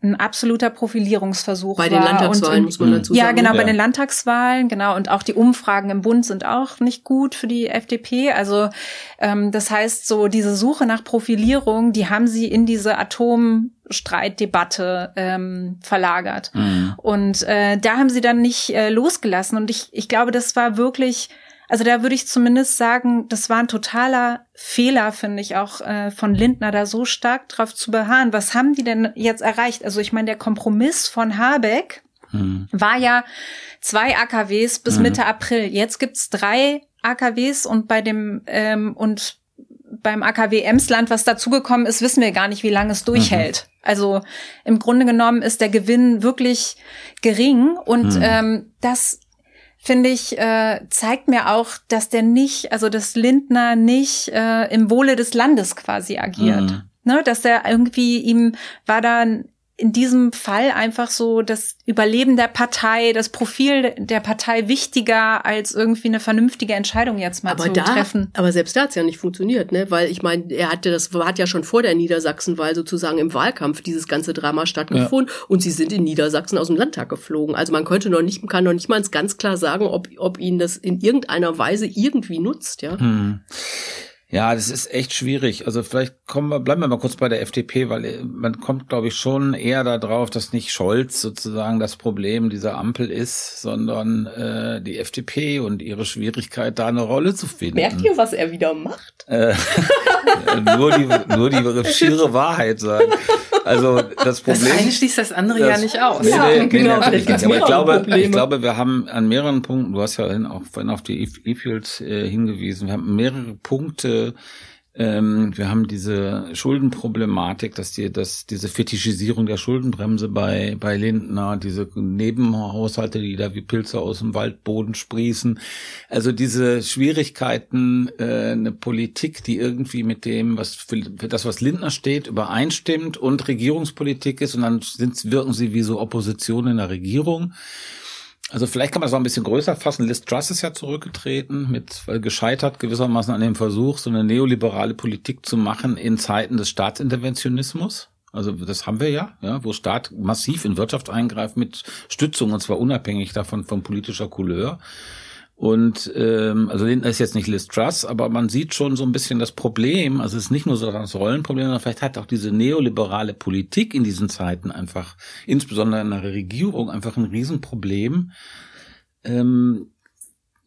ein absoluter Profilierungsversuch bei den Landtagswahlen in, muss man dazu sagen. Ja, genau, ja. bei den Landtagswahlen, genau. Und auch die Umfragen im Bund sind auch nicht gut für die FDP. Also ähm, das heißt, so diese Suche nach Profilierung, die haben sie in diese Atomstreitdebatte ähm, verlagert. Mhm. Und äh, da haben sie dann nicht äh, losgelassen. Und ich, ich glaube, das war wirklich also da würde ich zumindest sagen, das war ein totaler Fehler, finde ich auch äh, von Lindner, da so stark drauf zu beharren. Was haben die denn jetzt erreicht? Also ich meine, der Kompromiss von Habeck hm. war ja zwei AKWs bis hm. Mitte April. Jetzt gibt's drei AKWs und bei dem ähm, und beim AKW Emsland, was dazugekommen ist, wissen wir gar nicht, wie lange es durchhält. Mhm. Also im Grunde genommen ist der Gewinn wirklich gering und mhm. ähm, das finde ich, äh, zeigt mir auch, dass der nicht, also dass Lindner nicht äh, im Wohle des Landes quasi agiert. Mhm. Ne, dass er irgendwie ihm war da in diesem Fall einfach so das Überleben der Partei, das Profil der Partei wichtiger als irgendwie eine vernünftige Entscheidung jetzt mal aber zu da, treffen. Aber selbst da hat's ja nicht funktioniert, ne? Weil ich meine, er hatte das hat ja schon vor der Niedersachsenwahl sozusagen im Wahlkampf dieses ganze Drama stattgefunden ja. und sie sind in Niedersachsen aus dem Landtag geflogen. Also man könnte noch nicht, kann noch nicht mal ganz klar sagen, ob ob ihnen das in irgendeiner Weise irgendwie nutzt, ja. Hm. Ja, das ist echt schwierig. Also vielleicht kommen wir, bleiben wir mal kurz bei der FDP, weil äh, man kommt, glaube ich, schon eher darauf, dass nicht Scholz sozusagen das Problem dieser Ampel ist, sondern äh, die FDP und ihre Schwierigkeit, da eine Rolle zu finden. Merkt ihr, was er wieder macht? Äh, nur die, nur die schiere Wahrheit sagen. Also das Problem. Das eine schließt das andere das, ja nicht aus. Nee, ja, nee, genau. Nee, nee, aber ich glaube, ich glaube, wir haben an mehreren Punkten, du hast ja auch vorhin auf die E-Fields äh, hingewiesen, wir haben mehrere Punkte, ähm, wir haben diese Schuldenproblematik, dass die, dass diese Fetischisierung der Schuldenbremse bei, bei Lindner, diese Nebenhaushalte, die da wie Pilze aus dem Waldboden sprießen. Also diese Schwierigkeiten, äh, eine Politik, die irgendwie mit dem, was für, für das, was Lindner steht, übereinstimmt und Regierungspolitik ist und dann sind, wirken sie wie so Opposition in der Regierung. Also vielleicht kann man das auch ein bisschen größer fassen. Liz Truss ist ja zurückgetreten, mit weil gescheitert gewissermaßen an dem Versuch, so eine neoliberale Politik zu machen in Zeiten des Staatsinterventionismus. Also das haben wir ja, ja, wo Staat massiv in Wirtschaft eingreift mit Stützung und zwar unabhängig davon von politischer Couleur. Und ähm, also Lindner ist jetzt nicht Liz Truss, aber man sieht schon so ein bisschen das Problem. Also es ist nicht nur so das Rollenproblem, sondern vielleicht hat auch diese neoliberale Politik in diesen Zeiten einfach, insbesondere in der Regierung, einfach ein Riesenproblem. Ähm,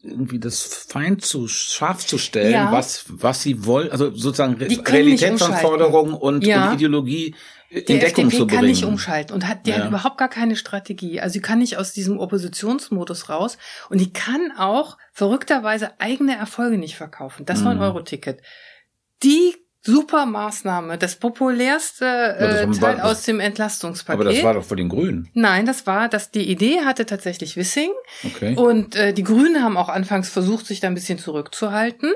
irgendwie das Feind zu scharf zu stellen, ja. was was sie wollen, also sozusagen Re Realitätsanforderungen und, ja. und Ideologie in die Deckung FDP zu bringen. kann nicht umschalten und hat, die ja. hat überhaupt gar keine Strategie. Also sie kann nicht aus diesem Oppositionsmodus raus und die kann auch verrückterweise eigene Erfolge nicht verkaufen. Das mhm. 9-Euro-Ticket. Die super Maßnahme, das populärste äh, das Teil aus dem Entlastungspaket. Aber das war doch für den Grünen. Nein, das war, dass die Idee hatte tatsächlich Wissing. Okay. Und äh, die Grünen haben auch anfangs versucht, sich da ein bisschen zurückzuhalten.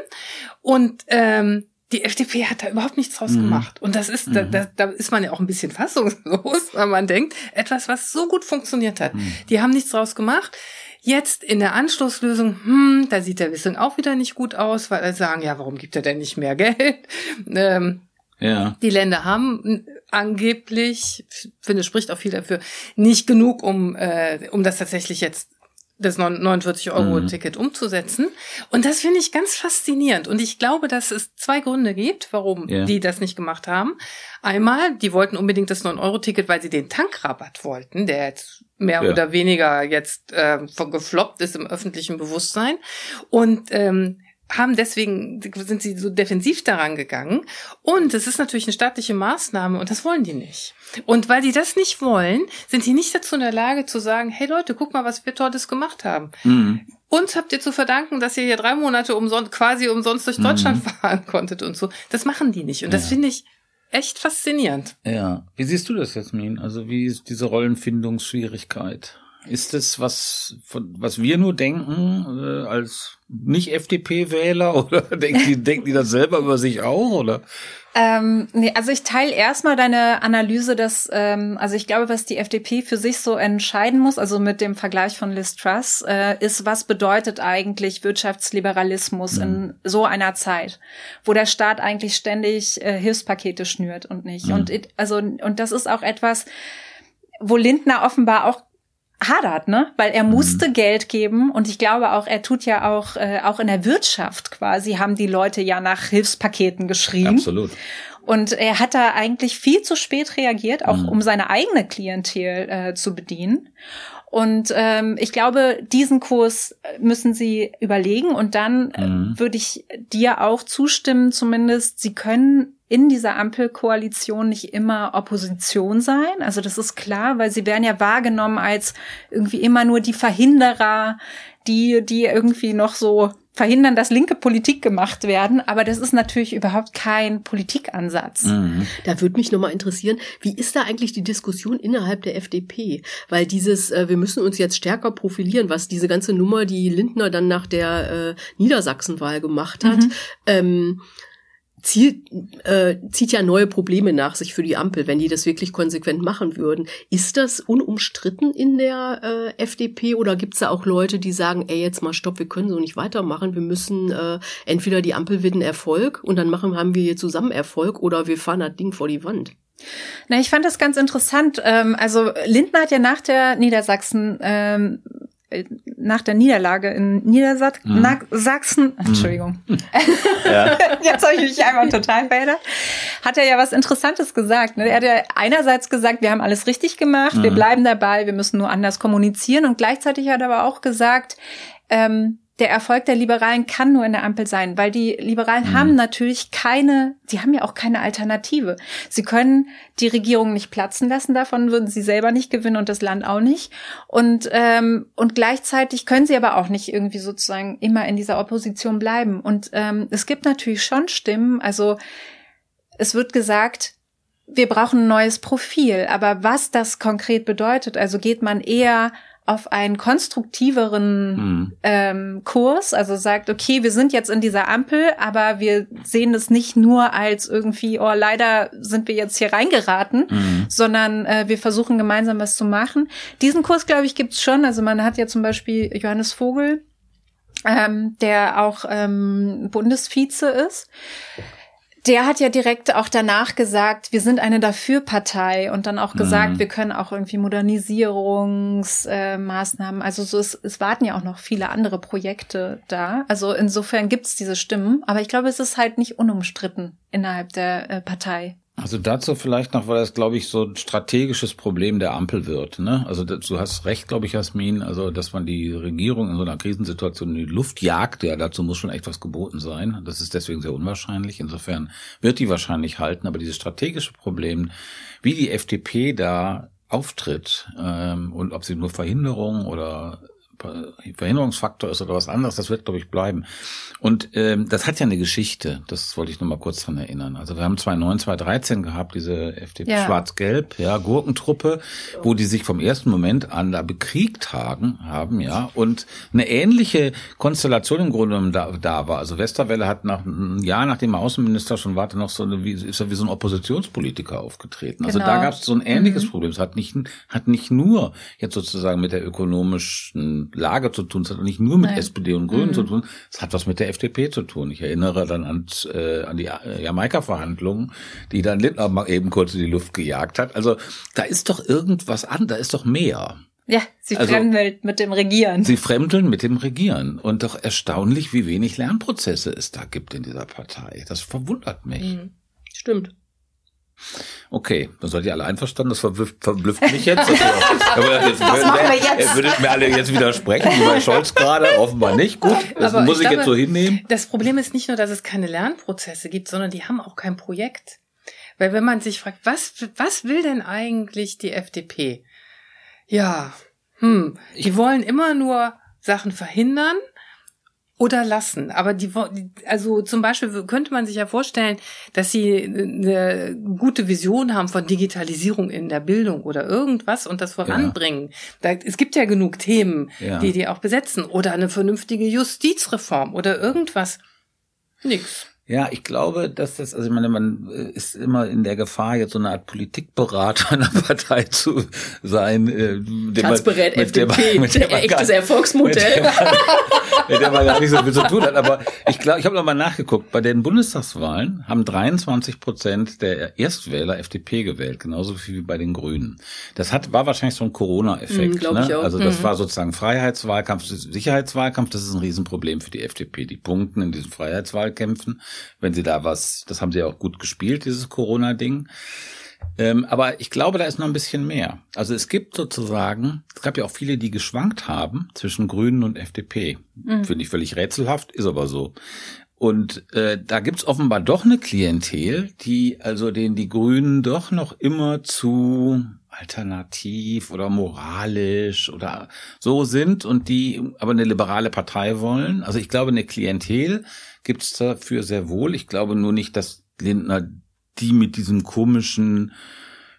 Und ähm, die FDP hat da überhaupt nichts draus mhm. gemacht. Und das ist, mhm. da, da, da ist man ja auch ein bisschen fassungslos, weil man denkt, etwas, was so gut funktioniert hat. Mhm. Die haben nichts draus gemacht. Jetzt in der Anschlusslösung, hm, da sieht der Wissing auch wieder nicht gut aus, weil er sagen, ja, warum gibt er denn nicht mehr Geld? Ähm, ja. Die Länder haben angeblich, finde, spricht auch viel dafür, nicht genug, um, äh, um das tatsächlich jetzt das 49-Euro-Ticket mhm. umzusetzen. Und das finde ich ganz faszinierend. Und ich glaube, dass es zwei Gründe gibt, warum yeah. die das nicht gemacht haben. Einmal, die wollten unbedingt das 9-Euro-Ticket, weil sie den Tankrabatt wollten, der jetzt mehr ja. oder weniger jetzt äh, gefloppt ist im öffentlichen Bewusstsein. Und ähm, haben deswegen, sind sie so defensiv daran gegangen. Und es ist natürlich eine staatliche Maßnahme und das wollen die nicht. Und weil die das nicht wollen, sind die nicht dazu in der Lage zu sagen, hey Leute, guck mal, was wir Tolles gemacht haben. Mhm. Uns habt ihr zu verdanken, dass ihr hier drei Monate umsonst, quasi umsonst durch Deutschland mhm. fahren konntet und so. Das machen die nicht. Und das finde ich echt faszinierend. Ja. Wie siehst du das, Jasmin? Also wie ist diese Rollenfindungsschwierigkeit? Ist es was, was wir nur denken äh, als nicht FDP-Wähler oder denken die, denken die das selber über sich auch oder? Ähm, nee, also ich teile erstmal deine Analyse, dass ähm, also ich glaube, was die FDP für sich so entscheiden muss, also mit dem Vergleich von Liz Truss, äh, ist, was bedeutet eigentlich Wirtschaftsliberalismus mhm. in so einer Zeit, wo der Staat eigentlich ständig äh, Hilfspakete schnürt und nicht. Mhm. Und also und das ist auch etwas, wo Lindner offenbar auch hadert, ne? Weil er musste mhm. Geld geben und ich glaube auch, er tut ja auch, äh, auch in der Wirtschaft quasi, haben die Leute ja nach Hilfspaketen geschrien. Absolut. Und er hat da eigentlich viel zu spät reagiert, auch mhm. um seine eigene Klientel äh, zu bedienen. Und ähm, ich glaube, diesen Kurs müssen Sie überlegen. Und dann äh, mhm. würde ich dir auch zustimmen, zumindest, Sie können in dieser Ampelkoalition nicht immer Opposition sein. Also das ist klar, weil sie werden ja wahrgenommen als irgendwie immer nur die Verhinderer, die, die irgendwie noch so verhindern, dass linke Politik gemacht werden. Aber das ist natürlich überhaupt kein Politikansatz. Mhm. Da würde mich nochmal interessieren, wie ist da eigentlich die Diskussion innerhalb der FDP? Weil dieses, äh, wir müssen uns jetzt stärker profilieren, was diese ganze Nummer, die Lindner dann nach der äh, Niedersachsenwahl gemacht hat, mhm. ähm, zielt, äh, zieht ja neue Probleme nach sich für die Ampel, wenn die das wirklich konsequent machen würden. Ist das unumstritten in der äh, FDP oder gibt's da auch Leute, die sagen, ey, jetzt mal stopp, wir können so nicht weitermachen, wir müssen äh, entweder die Ampel wird ein Erfolg und dann machen haben wir hier zusammen Erfolg oder wir fahren das Ding vor die Wand. Na, ich fand das ganz interessant. Ähm, also Lindner hat ja nach der Niedersachsen ähm, äh, nach der Niederlage in Niedersachsen, mhm. Entschuldigung, mhm. ja. jetzt habe ich mich einmal total verändert, hat er ja was Interessantes gesagt. Ne? Er hat ja einerseits gesagt, wir haben alles richtig gemacht, mhm. wir bleiben dabei, wir müssen nur anders kommunizieren und gleichzeitig hat er aber auch gesagt, ähm, der Erfolg der Liberalen kann nur in der Ampel sein, weil die Liberalen mhm. haben natürlich keine, sie haben ja auch keine Alternative. Sie können die Regierung nicht platzen lassen, davon würden sie selber nicht gewinnen und das Land auch nicht. Und, ähm, und gleichzeitig können sie aber auch nicht irgendwie sozusagen immer in dieser Opposition bleiben. Und ähm, es gibt natürlich schon Stimmen, also es wird gesagt, wir brauchen ein neues Profil, aber was das konkret bedeutet, also geht man eher auf einen konstruktiveren mhm. ähm, Kurs, also sagt, okay, wir sind jetzt in dieser Ampel, aber wir sehen es nicht nur als irgendwie, oh, leider sind wir jetzt hier reingeraten, mhm. sondern äh, wir versuchen gemeinsam was zu machen. Diesen Kurs, glaube ich, gibt's schon. Also man hat ja zum Beispiel Johannes Vogel, ähm, der auch ähm, Bundesvize ist der hat ja direkt auch danach gesagt, wir sind eine Dafür-Partei und dann auch gesagt, mhm. wir können auch irgendwie Modernisierungsmaßnahmen, äh, also so es, es warten ja auch noch viele andere Projekte da. Also insofern gibt's diese Stimmen, aber ich glaube, es ist halt nicht unumstritten innerhalb der äh, Partei. Also dazu vielleicht noch, weil das, glaube ich, so ein strategisches Problem der Ampel wird. Ne? Also du hast recht, glaube ich, Jasmin, also dass man die Regierung in so einer Krisensituation in die Luft jagt, ja, dazu muss schon echt was geboten sein. Das ist deswegen sehr unwahrscheinlich. Insofern wird die wahrscheinlich halten, aber dieses strategische Problem, wie die FDP da auftritt ähm, und ob sie nur Verhinderung oder Verhinderungsfaktor ist oder was anderes, das wird, glaube ich, bleiben. Und ähm, das hat ja eine Geschichte, das wollte ich nur mal kurz dran erinnern. Also wir haben 2009, 2013 gehabt, diese FDP ja. Schwarz-Gelb, ja, Gurkentruppe, wo die sich vom ersten Moment an da bekriegt haben, haben, ja, und eine ähnliche Konstellation im Grunde genommen da, da war. Also Westerwelle hat nach einem Jahr, nachdem er Außenminister schon war, noch so eine, wie, ist er wie so ein Oppositionspolitiker aufgetreten. Also genau. da gab es so ein ähnliches mhm. Problem. Es hat nicht, hat nicht nur jetzt sozusagen mit der ökonomischen Lager zu tun. Es hat nicht nur mit Nein. SPD und Grünen mhm. zu tun. Es hat was mit der FDP zu tun. Ich erinnere dann an, äh, an die äh, Jamaika-Verhandlungen, die dann Lindner mal eben kurz in die Luft gejagt hat. Also da ist doch irgendwas an, da ist doch mehr. Ja, sie also, fremdeln mit dem Regieren. Sie fremdeln mit dem Regieren. Und doch erstaunlich, wie wenig Lernprozesse es da gibt in dieser Partei. Das verwundert mich. Mhm. Stimmt. Okay, dann seid ihr alle einverstanden. Das verblüfft, verblüfft mich jetzt. Das, aber jetzt Was machen wir jetzt? Ihr würdet mir alle jetzt widersprechen, wie bei Scholz gerade. Offenbar nicht. Gut, das aber muss ich, ich glaube, jetzt so hinnehmen. Das Problem ist nicht nur, dass es keine Lernprozesse gibt, sondern die haben auch kein Projekt. Weil wenn man sich fragt, was, was will denn eigentlich die FDP? Ja, hm, die wollen immer nur Sachen verhindern oder lassen. Aber die, also zum Beispiel könnte man sich ja vorstellen, dass sie eine gute Vision haben von Digitalisierung in der Bildung oder irgendwas und das voranbringen. Ja. Da, es gibt ja genug Themen, ja. die die auch besetzen oder eine vernünftige Justizreform oder irgendwas. Nix. Ja, ich glaube, dass das, also ich meine, man äh, ist immer in der Gefahr, jetzt so eine Art Politikberater einer Partei zu sein. Äh, Tanzberät FDP, mit der man echtes Erfolgsmodell. Mit der, man, mit der man gar nicht so viel zu tun hat. Aber ich glaube, ich habe nochmal nachgeguckt, bei den Bundestagswahlen haben 23 Prozent der Erstwähler FDP gewählt, genauso viel wie bei den Grünen. Das hat, war wahrscheinlich so ein Corona-Effekt. Mhm, ne? Also das mhm. war sozusagen Freiheitswahlkampf, Sicherheitswahlkampf, das ist ein Riesenproblem für die FDP. Die Punkten in diesen Freiheitswahlkämpfen wenn sie da was, das haben sie auch gut gespielt, dieses Corona-Ding. Ähm, aber ich glaube, da ist noch ein bisschen mehr. Also es gibt sozusagen, es gab ja auch viele, die geschwankt haben zwischen Grünen und FDP. Mhm. Finde ich völlig rätselhaft, ist aber so. Und äh, da gibt's offenbar doch eine Klientel, die also denen die Grünen doch noch immer zu alternativ oder moralisch oder so sind und die aber eine liberale Partei wollen. Also ich glaube, eine Klientel gibt's dafür sehr wohl. Ich glaube nur nicht, dass Lindner die mit diesem komischen,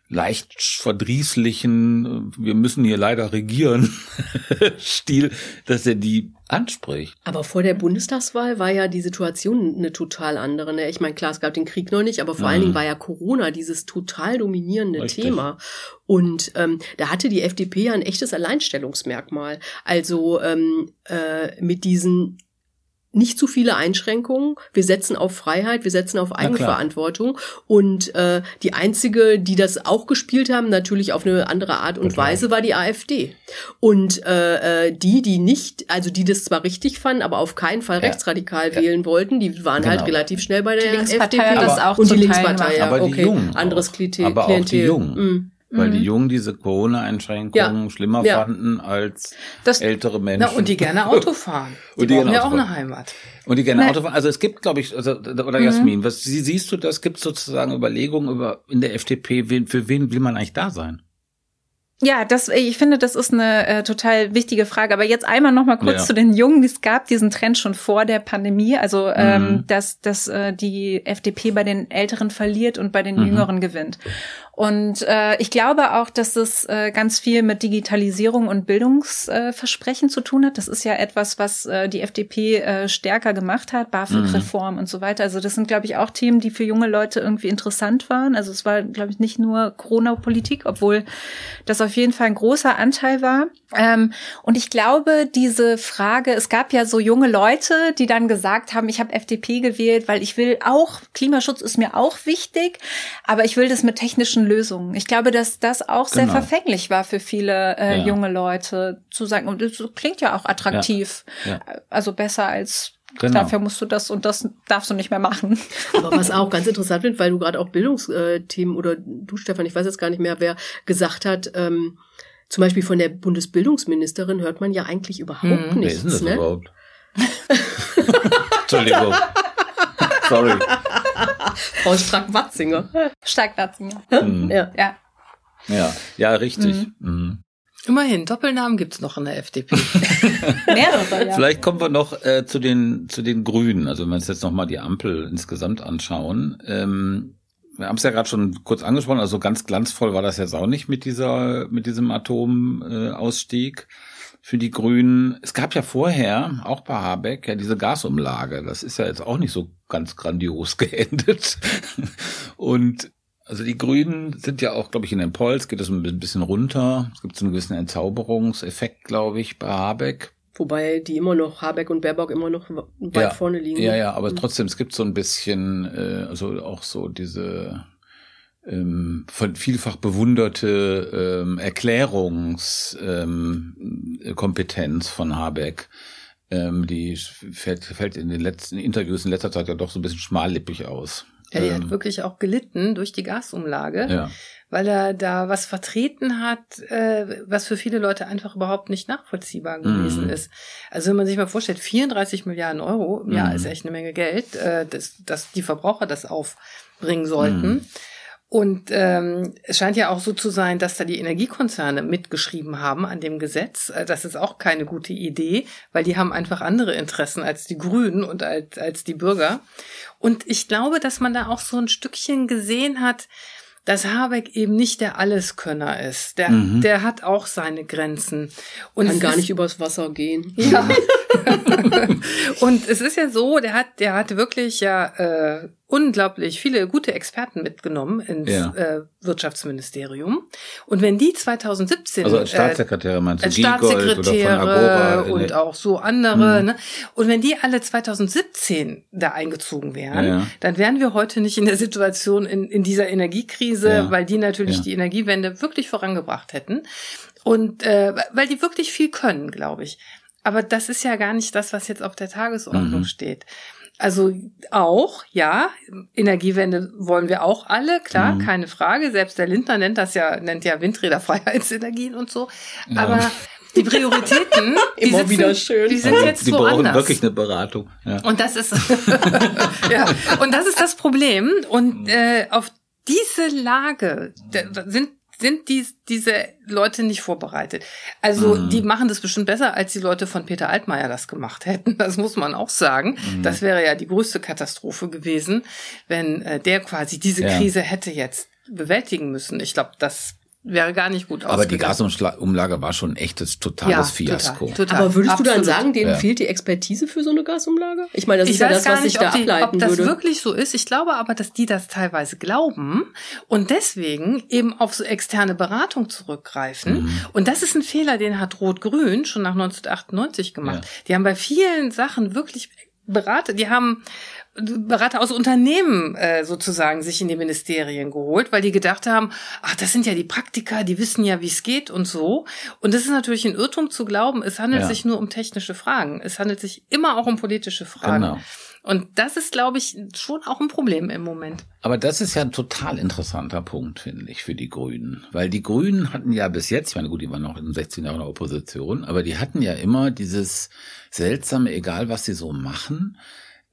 leicht verdrießlichen, wir müssen hier leider regieren, Stil, dass er die anspricht. Aber vor der Bundestagswahl war ja die Situation eine total andere. Ne? Ich meine, klar, es gab den Krieg noch nicht, aber vor mhm. allen Dingen war ja Corona dieses total dominierende Richtig. Thema. Und ähm, da hatte die FDP ja ein echtes Alleinstellungsmerkmal. Also ähm, äh, mit diesen nicht zu viele Einschränkungen. Wir setzen auf Freiheit, wir setzen auf Eigenverantwortung. Und äh, die einzige, die das auch gespielt haben, natürlich auf eine andere Art und Total. Weise, war die AfD. Und äh, äh, die, die nicht, also die das zwar richtig fanden, aber auf keinen Fall ja. rechtsradikal ja. wählen wollten, die waren halt genau. halt relativ schnell bei der die Linkspartei FDP. Hat das auch und die Linkspartei, ja, aber okay. Die Jungen Anderes Klientel. Aber auch die Jungen. Mhm weil die mhm. Jungen diese Corona-Einschränkungen ja. schlimmer ja. fanden als das, ältere Menschen. Na, und die gerne Auto fahren. Die und die brauchen ja auch eine Heimat. Und die gerne ne. Auto fahren. Also es gibt, glaube ich, also, oder mhm. Jasmin, was siehst du das? Gibt sozusagen Überlegungen über in der FDP, wen, für wen will man eigentlich da sein? Ja, das, ich finde, das ist eine äh, total wichtige Frage. Aber jetzt einmal noch mal kurz ja. zu den Jungen. Es gab diesen Trend schon vor der Pandemie, also ähm, mhm. dass, dass äh, die FDP bei den Älteren verliert und bei den mhm. Jüngeren gewinnt. Und äh, ich glaube auch, dass es äh, ganz viel mit Digitalisierung und Bildungsversprechen äh, zu tun hat. Das ist ja etwas, was äh, die FDP äh, stärker gemacht hat, BAföG-Reform mhm. und so weiter. Also das sind, glaube ich, auch Themen, die für junge Leute irgendwie interessant waren. Also es war, glaube ich, nicht nur Corona-Politik, obwohl das auf jeden Fall ein großer Anteil war. Ähm, und ich glaube, diese Frage, es gab ja so junge Leute, die dann gesagt haben, ich habe FDP gewählt, weil ich will auch, Klimaschutz ist mir auch wichtig, aber ich will das mit technischen Lösungen. Ich glaube, dass das auch sehr genau. verfänglich war für viele äh, ja. junge Leute zu sagen, und das klingt ja auch attraktiv, ja. Ja. also besser als Genau. Dafür musst du das und das darfst du nicht mehr machen. Aber was auch ganz interessant wird, weil du gerade auch Bildungsthemen oder du, Stefan, ich weiß jetzt gar nicht mehr, wer gesagt hat, ähm, zum Beispiel von der Bundesbildungsministerin hört man ja eigentlich überhaupt hm, nichts. Wer ist denn das ne? überhaupt? Entschuldigung. Sorry. Frau Strack-Watzinger. Strack-Watzinger. Mhm. Ja. ja. Ja, ja, richtig. Mhm. Mhm. Immerhin, Doppelnamen gibt's noch in der FDP. Mehrere, ja. Vielleicht kommen wir noch äh, zu den zu den Grünen. Also wenn wir uns jetzt nochmal die Ampel insgesamt anschauen. Ähm, wir haben es ja gerade schon kurz angesprochen, also ganz glanzvoll war das jetzt auch nicht mit dieser, mit diesem Atomausstieg für die Grünen. Es gab ja vorher, auch bei Habeck, ja diese Gasumlage. Das ist ja jetzt auch nicht so ganz grandios geendet. Und also die Grünen sind ja auch, glaube ich, in den Polls geht es ein bisschen runter. Es gibt so einen gewissen Entzauberungseffekt, glaube ich, bei Habeck. Wobei die immer noch, Habeck und Baerbock immer noch weit ja, vorne liegen. Ja, ja, aber mhm. trotzdem, es gibt so ein bisschen, äh, also auch so diese ähm, von vielfach bewunderte ähm, Erklärungskompetenz ähm, von Habeck. Ähm, die fällt, fällt in den letzten Interviews in letzter Zeit ja doch so ein bisschen schmallippig aus. Ja, die ähm, hat wirklich auch gelitten durch die Gasumlage. Ja weil er da was vertreten hat, äh, was für viele Leute einfach überhaupt nicht nachvollziehbar gewesen mhm. ist. Also wenn man sich mal vorstellt, 34 Milliarden Euro im Jahr mhm. ist echt eine Menge Geld, äh, dass, dass die Verbraucher das aufbringen sollten. Mhm. Und ähm, es scheint ja auch so zu sein, dass da die Energiekonzerne mitgeschrieben haben an dem Gesetz. Äh, das ist auch keine gute Idee, weil die haben einfach andere Interessen als die Grünen und als, als die Bürger. Und ich glaube, dass man da auch so ein Stückchen gesehen hat, dass Habeck eben nicht der Alleskönner ist. Der, mhm. der hat auch seine Grenzen. Und Kann gar nicht übers Wasser gehen. Ja. und es ist ja so, der hat, der hat wirklich ja äh, unglaublich viele gute Experten mitgenommen ins ja. äh, Wirtschaftsministerium. Und wenn die 2017 also als Staatssekretäre meinst du, als Staatssekretäre und auch so andere, mhm. ne? Und wenn die alle 2017 da eingezogen wären, ja. dann wären wir heute nicht in der Situation in, in dieser Energiekrise, weil die natürlich die Energiewende wirklich vorangebracht hätten. Und äh, weil die wirklich viel können, glaube ich. Aber das ist ja gar nicht das, was jetzt auf der Tagesordnung mhm. steht. Also auch, ja, Energiewende wollen wir auch alle, klar, mhm. keine Frage. Selbst der Lindner nennt das ja, nennt ja Windräder Freiheitsenergien und so. Ja. Aber die Prioritäten, die, Immer sitzen, wieder schön. die sind also, jetzt die woanders. brauchen wirklich eine Beratung. Ja. Und das ist ja, und das ist das Problem. Und äh, auf diese Lage sind sind die, diese Leute nicht vorbereitet. Also mhm. die machen das bestimmt besser, als die Leute von Peter Altmaier das gemacht hätten. Das muss man auch sagen. Mhm. Das wäre ja die größte Katastrophe gewesen, wenn äh, der quasi diese ja. Krise hätte jetzt bewältigen müssen. Ich glaube, das wäre gar nicht gut Aber die Gasumlage war schon ein echtes totales ja, Fiasko. Total, total. Aber würdest Absolut. du dann sagen, denen ja. fehlt die Expertise für so eine Gasumlage? Ich meine, das ich ist ja das, was sich da die, ableiten ob das würde. wirklich so ist. Ich glaube aber, dass die das teilweise glauben und deswegen eben auf so externe Beratung zurückgreifen. Mhm. Und das ist ein Fehler, den hat Rot-Grün schon nach 1998 gemacht. Ja. Die haben bei vielen Sachen wirklich beraten. Die haben Berater aus Unternehmen äh, sozusagen sich in die Ministerien geholt, weil die gedacht haben, ach, das sind ja die Praktiker, die wissen ja, wie es geht und so. Und das ist natürlich ein Irrtum zu glauben, es handelt ja. sich nur um technische Fragen. Es handelt sich immer auch um politische Fragen. Genau. Und das ist, glaube ich, schon auch ein Problem im Moment. Aber das ist ja ein total interessanter Punkt, finde ich, für die Grünen. Weil die Grünen hatten ja bis jetzt, ich meine, gut, die waren noch in 16 Jahren in der Opposition, aber die hatten ja immer dieses seltsame, egal was sie so machen,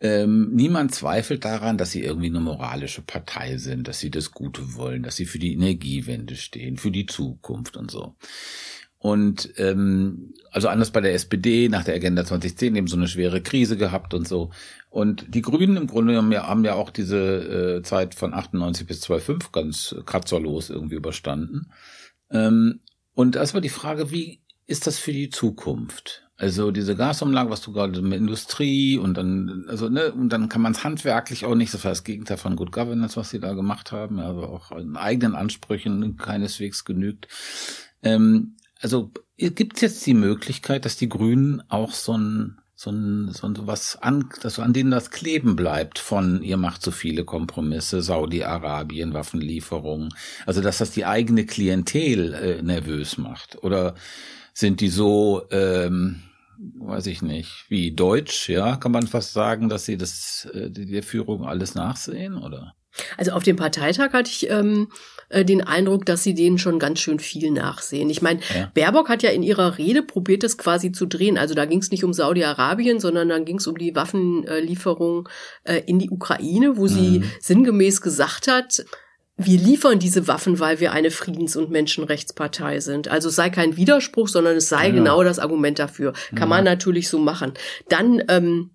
ähm, niemand zweifelt daran, dass sie irgendwie eine moralische Partei sind, dass sie das Gute wollen, dass sie für die Energiewende stehen, für die Zukunft und so. Und ähm, also anders bei der SPD nach der Agenda 2010 eben so eine schwere Krise gehabt und so. Und die Grünen im Grunde haben ja, haben ja auch diese äh, Zeit von 98 bis 2005 ganz kratzerlos irgendwie überstanden. Ähm, und das war die Frage, wie ist das für die Zukunft? Also diese Gasumlage, was du gerade mit Industrie und dann, also ne, und dann kann man es handwerklich auch nicht, das war das Gegenteil von Good Governance, was sie da gemacht haben, also auch in eigenen Ansprüchen keineswegs genügt. Ähm, also gibt es jetzt die Möglichkeit, dass die Grünen auch so ein so ein, so ein was an, dass an denen das kleben bleibt von ihr macht so viele Kompromisse, Saudi-Arabien, Waffenlieferungen, also dass das die eigene Klientel äh, nervös macht oder sind die so, ähm, weiß ich nicht, wie Deutsch, ja, kann man fast sagen, dass sie das, äh, die Führung alles nachsehen, oder? Also auf dem Parteitag hatte ich ähm, äh, den Eindruck, dass sie denen schon ganz schön viel nachsehen. Ich meine, ja. Baerbock hat ja in ihrer Rede probiert, es quasi zu drehen. Also da ging es nicht um Saudi-Arabien, sondern dann ging es um die Waffenlieferung äh, in die Ukraine, wo sie mhm. sinngemäß gesagt hat, wir liefern diese Waffen, weil wir eine Friedens- und Menschenrechtspartei sind. Also es sei kein Widerspruch, sondern es sei ja. genau das Argument dafür. Kann ja. man natürlich so machen. Dann ähm,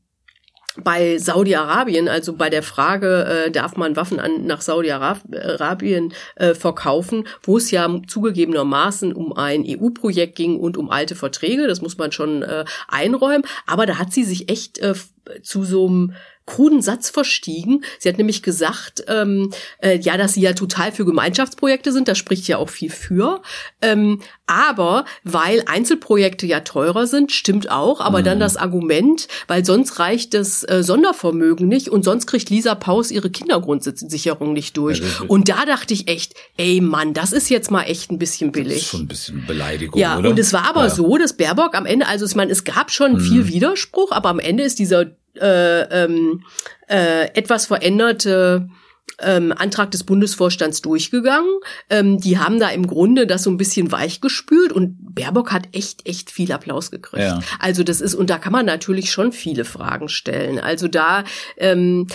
bei Saudi-Arabien, also bei der Frage, äh, darf man Waffen an, nach Saudi-Arabien äh, verkaufen, wo es ja zugegebenermaßen um ein EU-Projekt ging und um alte Verträge, das muss man schon äh, einräumen, aber da hat sie sich echt äh, zu so einem kruden Satz verstiegen. Sie hat nämlich gesagt, ähm, äh, ja, dass sie ja total für Gemeinschaftsprojekte sind, da spricht ja auch viel für. Ähm, aber weil Einzelprojekte ja teurer sind, stimmt auch, aber mhm. dann das Argument, weil sonst reicht das äh, Sondervermögen nicht und sonst kriegt Lisa Paus ihre Kindergrundsicherung nicht durch. Ja, und da dachte ich echt, ey Mann, das ist jetzt mal echt ein bisschen billig. Das ist schon ein bisschen Beleidigung, ja, oder? und es war aber ja. so, dass Baerbock am Ende, also ich meine, es gab schon mhm. viel Widerspruch, aber am Ende ist dieser äh, ähm, äh, etwas veränderte ähm, Antrag des Bundesvorstands durchgegangen. Ähm, die haben da im Grunde das so ein bisschen weichgespült und Baerbock hat echt, echt viel Applaus gekriegt. Ja. Also das ist, und da kann man natürlich schon viele Fragen stellen. Also da, ähm,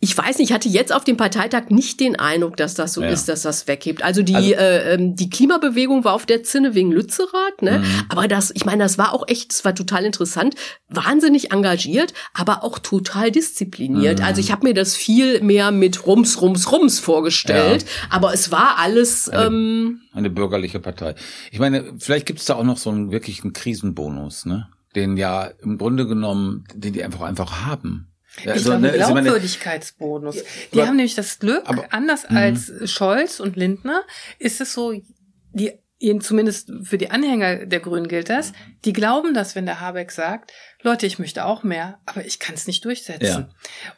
ich weiß nicht, ich hatte jetzt auf dem Parteitag nicht den Eindruck, dass das so ja. ist, dass das weghebt. Also die, also, äh, ähm, die Klimabewegung war auf der Zinne wegen Lützerath, ne? Mhm. Aber das, ich meine, das war auch echt, das war total interessant, wahnsinnig engagiert, aber auch total diszipliniert. Mhm. Also ich habe mir das viel mehr mit Rums, Rums, Rums vorgestellt, ja. aber es war alles eine, ähm, eine bürgerliche Partei. Ich meine, vielleicht gibt es da auch noch so einen wirklichen Krisenbonus, ne? Den ja im Grunde genommen, den die einfach einfach haben. Ja, ich also, glaube, ne, Glaubwürdigkeitsbonus. Die aber, haben nämlich das Glück, aber, anders mhm. als Scholz und Lindner, ist es so, die zumindest für die Anhänger der Grünen gilt das, die glauben das, wenn der Habeck sagt, Leute, ich möchte auch mehr, aber ich kann es nicht durchsetzen. Ja.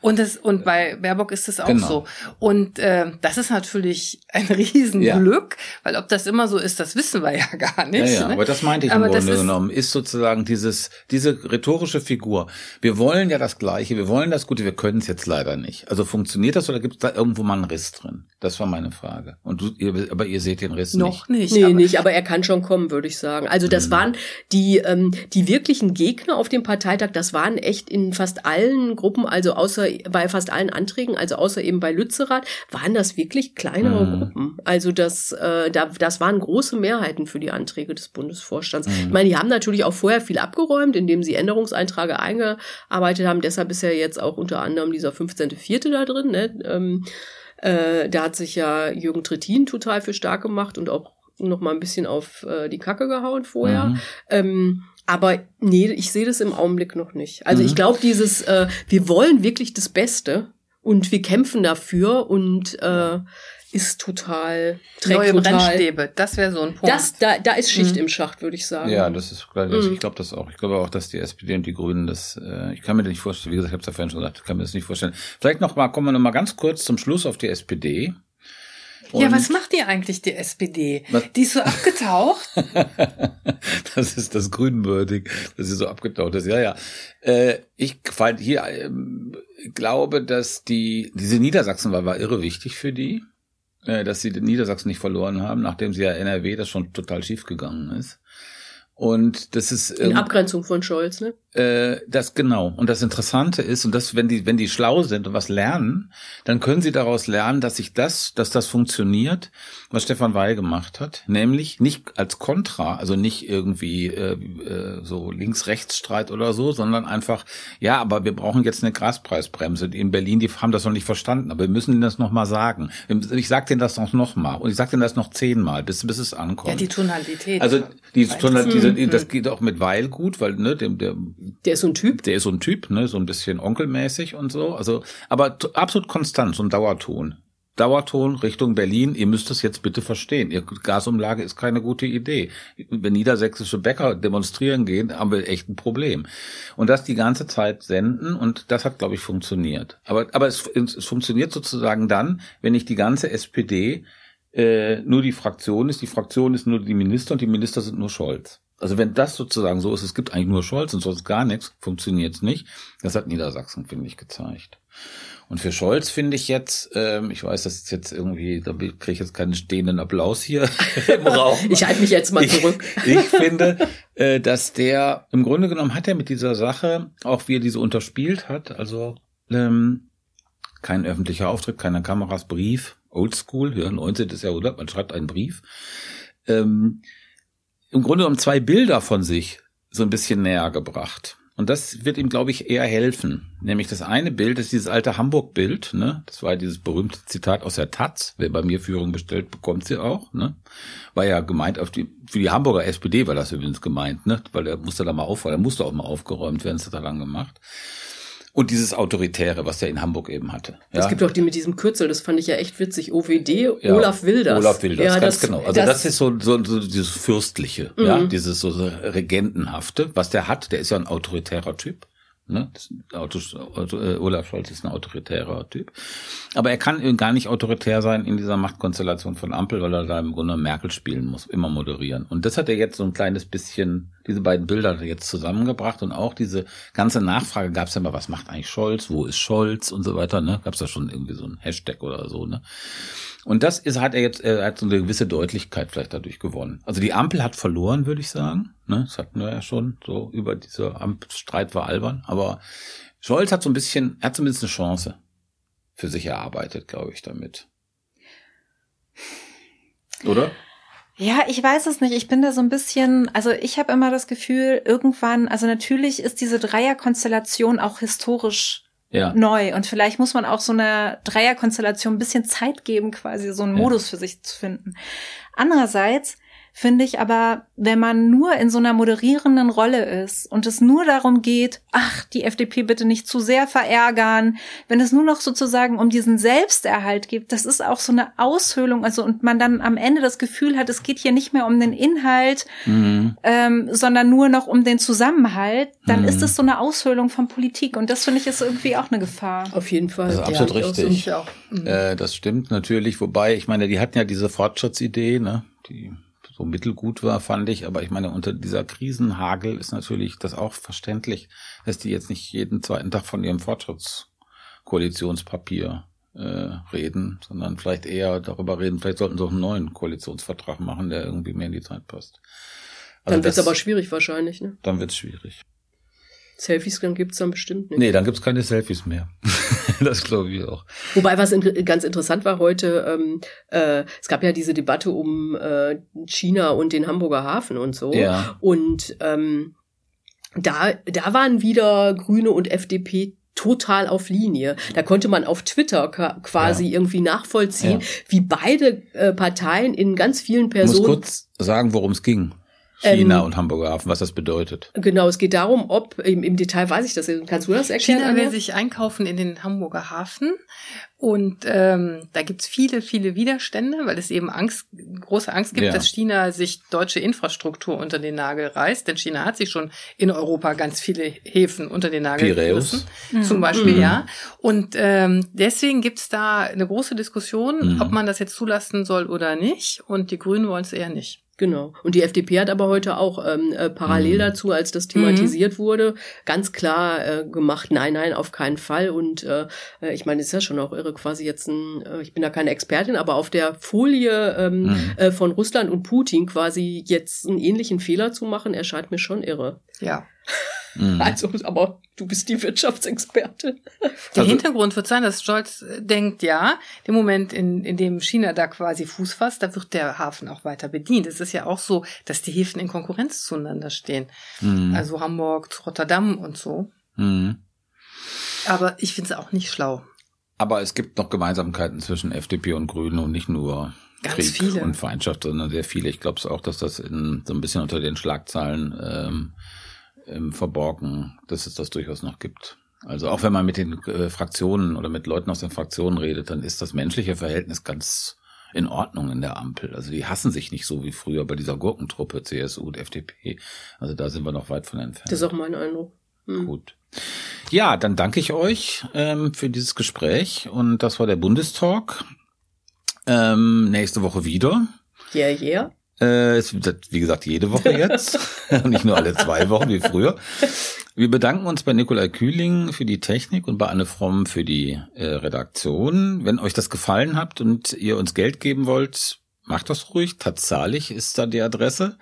Und das, und bei Baerbock ist es auch genau. so. Und äh, das ist natürlich ein Riesenglück, ja. weil ob das immer so ist, das wissen wir ja gar nicht. Ja, ja ne? aber das meinte ich aber im Grunde ist, genommen, ist sozusagen dieses, diese rhetorische Figur. Wir wollen ja das Gleiche, wir wollen das Gute, wir können es jetzt leider nicht. Also funktioniert das oder gibt es da irgendwo mal einen Riss drin? Das war meine Frage. Und du, ihr, aber ihr seht den Riss Noch nicht. nicht. Nee, aber, nicht, aber er kann schon kommen, würde ich sagen. Also das mhm. waren die, ähm, die wirklichen Gegner auf dem Parteitag, das waren echt in fast allen Gruppen, also außer bei fast allen Anträgen, also außer eben bei Lützerath, waren das wirklich kleinere mhm. Gruppen. Also das, äh, da, das waren große Mehrheiten für die Anträge des Bundesvorstands. Mhm. Ich meine, die haben natürlich auch vorher viel abgeräumt, indem sie Änderungseintrage eingearbeitet haben. Deshalb ist ja jetzt auch unter anderem dieser 15.4. da drin. Ne? Ähm, äh, da hat sich ja Jürgen Trittin total für stark gemacht und auch noch mal ein bisschen auf äh, die Kacke gehauen vorher. Mhm. Ähm, aber nee, ich sehe das im Augenblick noch nicht. Also mhm. ich glaube, dieses, äh, wir wollen wirklich das Beste und wir kämpfen dafür und äh, ist total trägt Neue total. Brennstäbe, das wäre so ein Punkt. Das, da, da ist Schicht mhm. im Schacht, würde ich sagen. Ja, das ist klar. Mhm. Ich glaube das auch. Ich glaube auch, dass die SPD und die Grünen das, äh, ich kann mir das nicht vorstellen, wie gesagt, ich habe es ja vorhin schon gesagt, ich kann mir das nicht vorstellen. Vielleicht noch mal, kommen wir noch mal ganz kurz zum Schluss auf die SPD. Und ja, was macht die eigentlich, die SPD? Was? Die ist so abgetaucht. das ist das Grünwürdig, dass sie so abgetaucht ist. Ja, ja. Äh, ich hier äh, glaube, dass die diese Niedersachsenwahl war irre wichtig für die, äh, dass sie den Niedersachsen nicht verloren haben, nachdem sie ja NRW das schon total schief gegangen ist. Und das ist in ähm, Abgrenzung von Scholz, ne? Äh, das genau. Und das Interessante ist, und das, wenn die, wenn die schlau sind und was lernen, dann können sie daraus lernen, dass sich das, dass das funktioniert, was Stefan Weil gemacht hat, nämlich nicht als Kontra, also nicht irgendwie äh, äh, so Links-Rechts-Streit oder so, sondern einfach, ja, aber wir brauchen jetzt eine Gaspreisbremse. In Berlin, die haben das noch nicht verstanden, aber wir müssen ihnen das nochmal sagen. Ich sag denen das noch nochmal und ich sag denen das noch zehnmal, bis bis es ankommt. Ja, die Tonalität. Also die Tonalität diese, das geht auch mit Weil gut, weil ne, dem, der, der ist so ein Typ. Der ist so ein Typ, ne, so ein bisschen onkelmäßig und so. Also, aber absolut konstant, so ein Dauerton. Dauerton Richtung Berlin, ihr müsst es jetzt bitte verstehen. Ihr Gasumlage ist keine gute Idee. Wenn niedersächsische Bäcker demonstrieren gehen, haben wir echt ein Problem. Und das die ganze Zeit senden und das hat, glaube ich, funktioniert. Aber, aber es, es funktioniert sozusagen dann, wenn ich die ganze SPD äh, nur die Fraktion ist, die Fraktion ist nur die Minister und die Minister sind nur Scholz. Also wenn das sozusagen so ist, es gibt eigentlich nur Scholz und sonst gar nichts, funktioniert es nicht. Das hat Niedersachsen, finde ich, gezeigt. Und für Scholz finde ich jetzt, ähm, ich weiß, das ist jetzt irgendwie, da kriege ich jetzt keinen stehenden Applaus hier im Raum. ich halte mich jetzt mal zurück. Ich, ich finde, äh, dass der, im Grunde genommen hat er mit dieser Sache, auch wie er diese unterspielt hat, also ähm, kein öffentlicher Auftritt, keine Kameras, Brief, Oldschool, ja, 19. Jahrhundert, man schreibt einen Brief. Ähm, im Grunde genommen zwei Bilder von sich so ein bisschen näher gebracht. Und das wird ihm, glaube ich, eher helfen. Nämlich das eine Bild ist dieses alte Hamburg-Bild, ne? Das war dieses berühmte Zitat aus der Taz. Wer bei mir Führung bestellt, bekommt sie auch, ne? War ja gemeint auf die, für die Hamburger SPD war das übrigens gemeint, ne? Weil er musste da mal aufräumen, er musste auch mal aufgeräumt werden, das hat er dann gemacht. Und dieses Autoritäre, was er in Hamburg eben hatte. Ja. Es gibt auch die mit diesem Kürzel, das fand ich ja echt witzig. OWD, ja, Olaf Wilders. Olaf Wilders, ja, ganz das, genau. Also das, das, ist so, so, so dieses Fürstliche, mhm. ja, dieses so, so Regentenhafte, was der hat, der ist ja ein autoritärer Typ. Ne? Auto, Auto, äh, Olaf Scholz ist ein autoritärer Typ. Aber er kann gar nicht autoritär sein in dieser Machtkonstellation von Ampel, weil er da im Grunde Merkel spielen muss, immer moderieren. Und das hat er jetzt so ein kleines bisschen, diese beiden Bilder er jetzt zusammengebracht und auch diese ganze Nachfrage gab es ja mal, was macht eigentlich Scholz, wo ist Scholz und so weiter, ne? Gab es da schon irgendwie so ein Hashtag oder so, ne? Und das ist, hat er jetzt, er hat so eine gewisse Deutlichkeit vielleicht dadurch gewonnen. Also die Ampel hat verloren, würde ich sagen. Ne, das hatten wir ja schon so über diese Streit war albern. Aber Scholz hat so ein bisschen, er hat zumindest eine Chance für sich erarbeitet, glaube ich, damit. Oder? Ja, ich weiß es nicht. Ich bin da so ein bisschen, also ich habe immer das Gefühl, irgendwann, also natürlich ist diese Dreierkonstellation auch historisch ja. neu. Und vielleicht muss man auch so einer Dreierkonstellation ein bisschen Zeit geben, quasi so einen ja. Modus für sich zu finden. Andererseits finde ich aber, wenn man nur in so einer moderierenden Rolle ist und es nur darum geht, ach, die FDP bitte nicht zu sehr verärgern, wenn es nur noch sozusagen um diesen Selbsterhalt geht, das ist auch so eine Aushöhlung, also und man dann am Ende das Gefühl hat, es geht hier nicht mehr um den Inhalt, mhm. ähm, sondern nur noch um den Zusammenhalt, dann mhm. ist es so eine Aushöhlung von Politik und das finde ich ist irgendwie auch eine Gefahr. Auf jeden Fall. Also absolut ja, richtig. Auch, mhm. äh, das stimmt natürlich, wobei, ich meine, die hatten ja diese Fortschrittsidee, ne? Die so mittelgut war, fand ich. Aber ich meine, unter dieser Krisenhagel ist natürlich das auch verständlich, dass die jetzt nicht jeden zweiten Tag von ihrem Fortschrittskoalitionspapier äh, reden, sondern vielleicht eher darüber reden, vielleicht sollten sie auch einen neuen Koalitionsvertrag machen, der irgendwie mehr in die Zeit passt. Also dann wird es aber schwierig wahrscheinlich, ne? Dann wird es schwierig. Selfies dann gibt's dann bestimmt nicht. Nee, dann gibt's keine Selfies mehr. das glaube ich auch. Wobei, was in, ganz interessant war heute, ähm, äh, es gab ja diese Debatte um äh, China und den Hamburger Hafen und so. Ja. Und ähm, da, da waren wieder Grüne und FDP total auf Linie. Da konnte man auf Twitter quasi ja. irgendwie nachvollziehen, ja. wie beide äh, Parteien in ganz vielen Personen. Ich muss kurz sagen, worum es ging. China ähm, und Hamburger Hafen, was das bedeutet. Genau, es geht darum, ob, im, im Detail weiß ich das, kannst du das erklären? China will sich einkaufen in den Hamburger Hafen und ähm, da gibt's viele, viele Widerstände, weil es eben Angst, große Angst gibt, ja. dass China sich deutsche Infrastruktur unter den Nagel reißt. Denn China hat sich schon in Europa ganz viele Häfen unter den Nagel gerissen. Mhm. Zum Beispiel, mhm. ja. Und ähm, deswegen gibt's da eine große Diskussion, mhm. ob man das jetzt zulassen soll oder nicht. Und die Grünen wollen es eher nicht. Genau. Und die FDP hat aber heute auch ähm, äh, parallel mhm. dazu, als das thematisiert mhm. wurde, ganz klar äh, gemacht, nein, nein, auf keinen Fall. Und äh, äh ich meine, es ist ja schon auch irre, quasi jetzt ein, äh, ich bin da keine Expertin, aber auf der Folie ähm, mhm. äh, von Russland und Putin quasi jetzt einen ähnlichen Fehler zu machen, erscheint mir schon irre. Ja. Mhm. Also, aber du bist die Wirtschaftsexpertin. Der also, Hintergrund wird sein, dass Scholz denkt, ja, dem Moment, in, in dem China da quasi Fuß fasst, da wird der Hafen auch weiter bedient. Es ist ja auch so, dass die Häfen in Konkurrenz zueinander stehen. Mhm. Also Hamburg, Rotterdam und so. Mhm. Aber ich finde es auch nicht schlau. Aber es gibt noch Gemeinsamkeiten zwischen FDP und Grünen und nicht nur Ganz Krieg viele. und Feindschaft, sondern sehr viele. Ich glaube auch, dass das in, so ein bisschen unter den Schlagzeilen ähm, ähm, verborgen, dass es das durchaus noch gibt. Also auch wenn man mit den äh, Fraktionen oder mit Leuten aus den Fraktionen redet, dann ist das menschliche Verhältnis ganz in Ordnung in der Ampel. Also die hassen sich nicht so wie früher bei dieser Gurkentruppe CSU und FDP. Also da sind wir noch weit von entfernt. Das ist auch mein Eindruck. Hm. Gut. Ja, dann danke ich euch ähm, für dieses Gespräch und das war der Bundestalk. Ähm, nächste Woche wieder. Yeah, yeah. Äh, es wird, wie gesagt, jede Woche jetzt. Nicht nur alle zwei Wochen wie früher. Wir bedanken uns bei Nikolai Kühling für die Technik und bei Anne Fromm für die äh, Redaktion. Wenn euch das gefallen hat und ihr uns Geld geben wollt, macht das ruhig. Tatsächlich ist da die Adresse.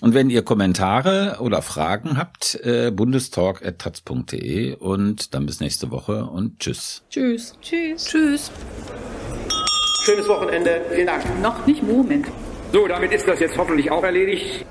Und wenn ihr Kommentare oder Fragen habt, äh, bundestalk.taz.de und dann bis nächste Woche und tschüss. Tschüss. Tschüss. Tschüss. Schönes Wochenende. Vielen Dank. Noch nicht Moment. So, damit ist das jetzt hoffentlich auch erledigt.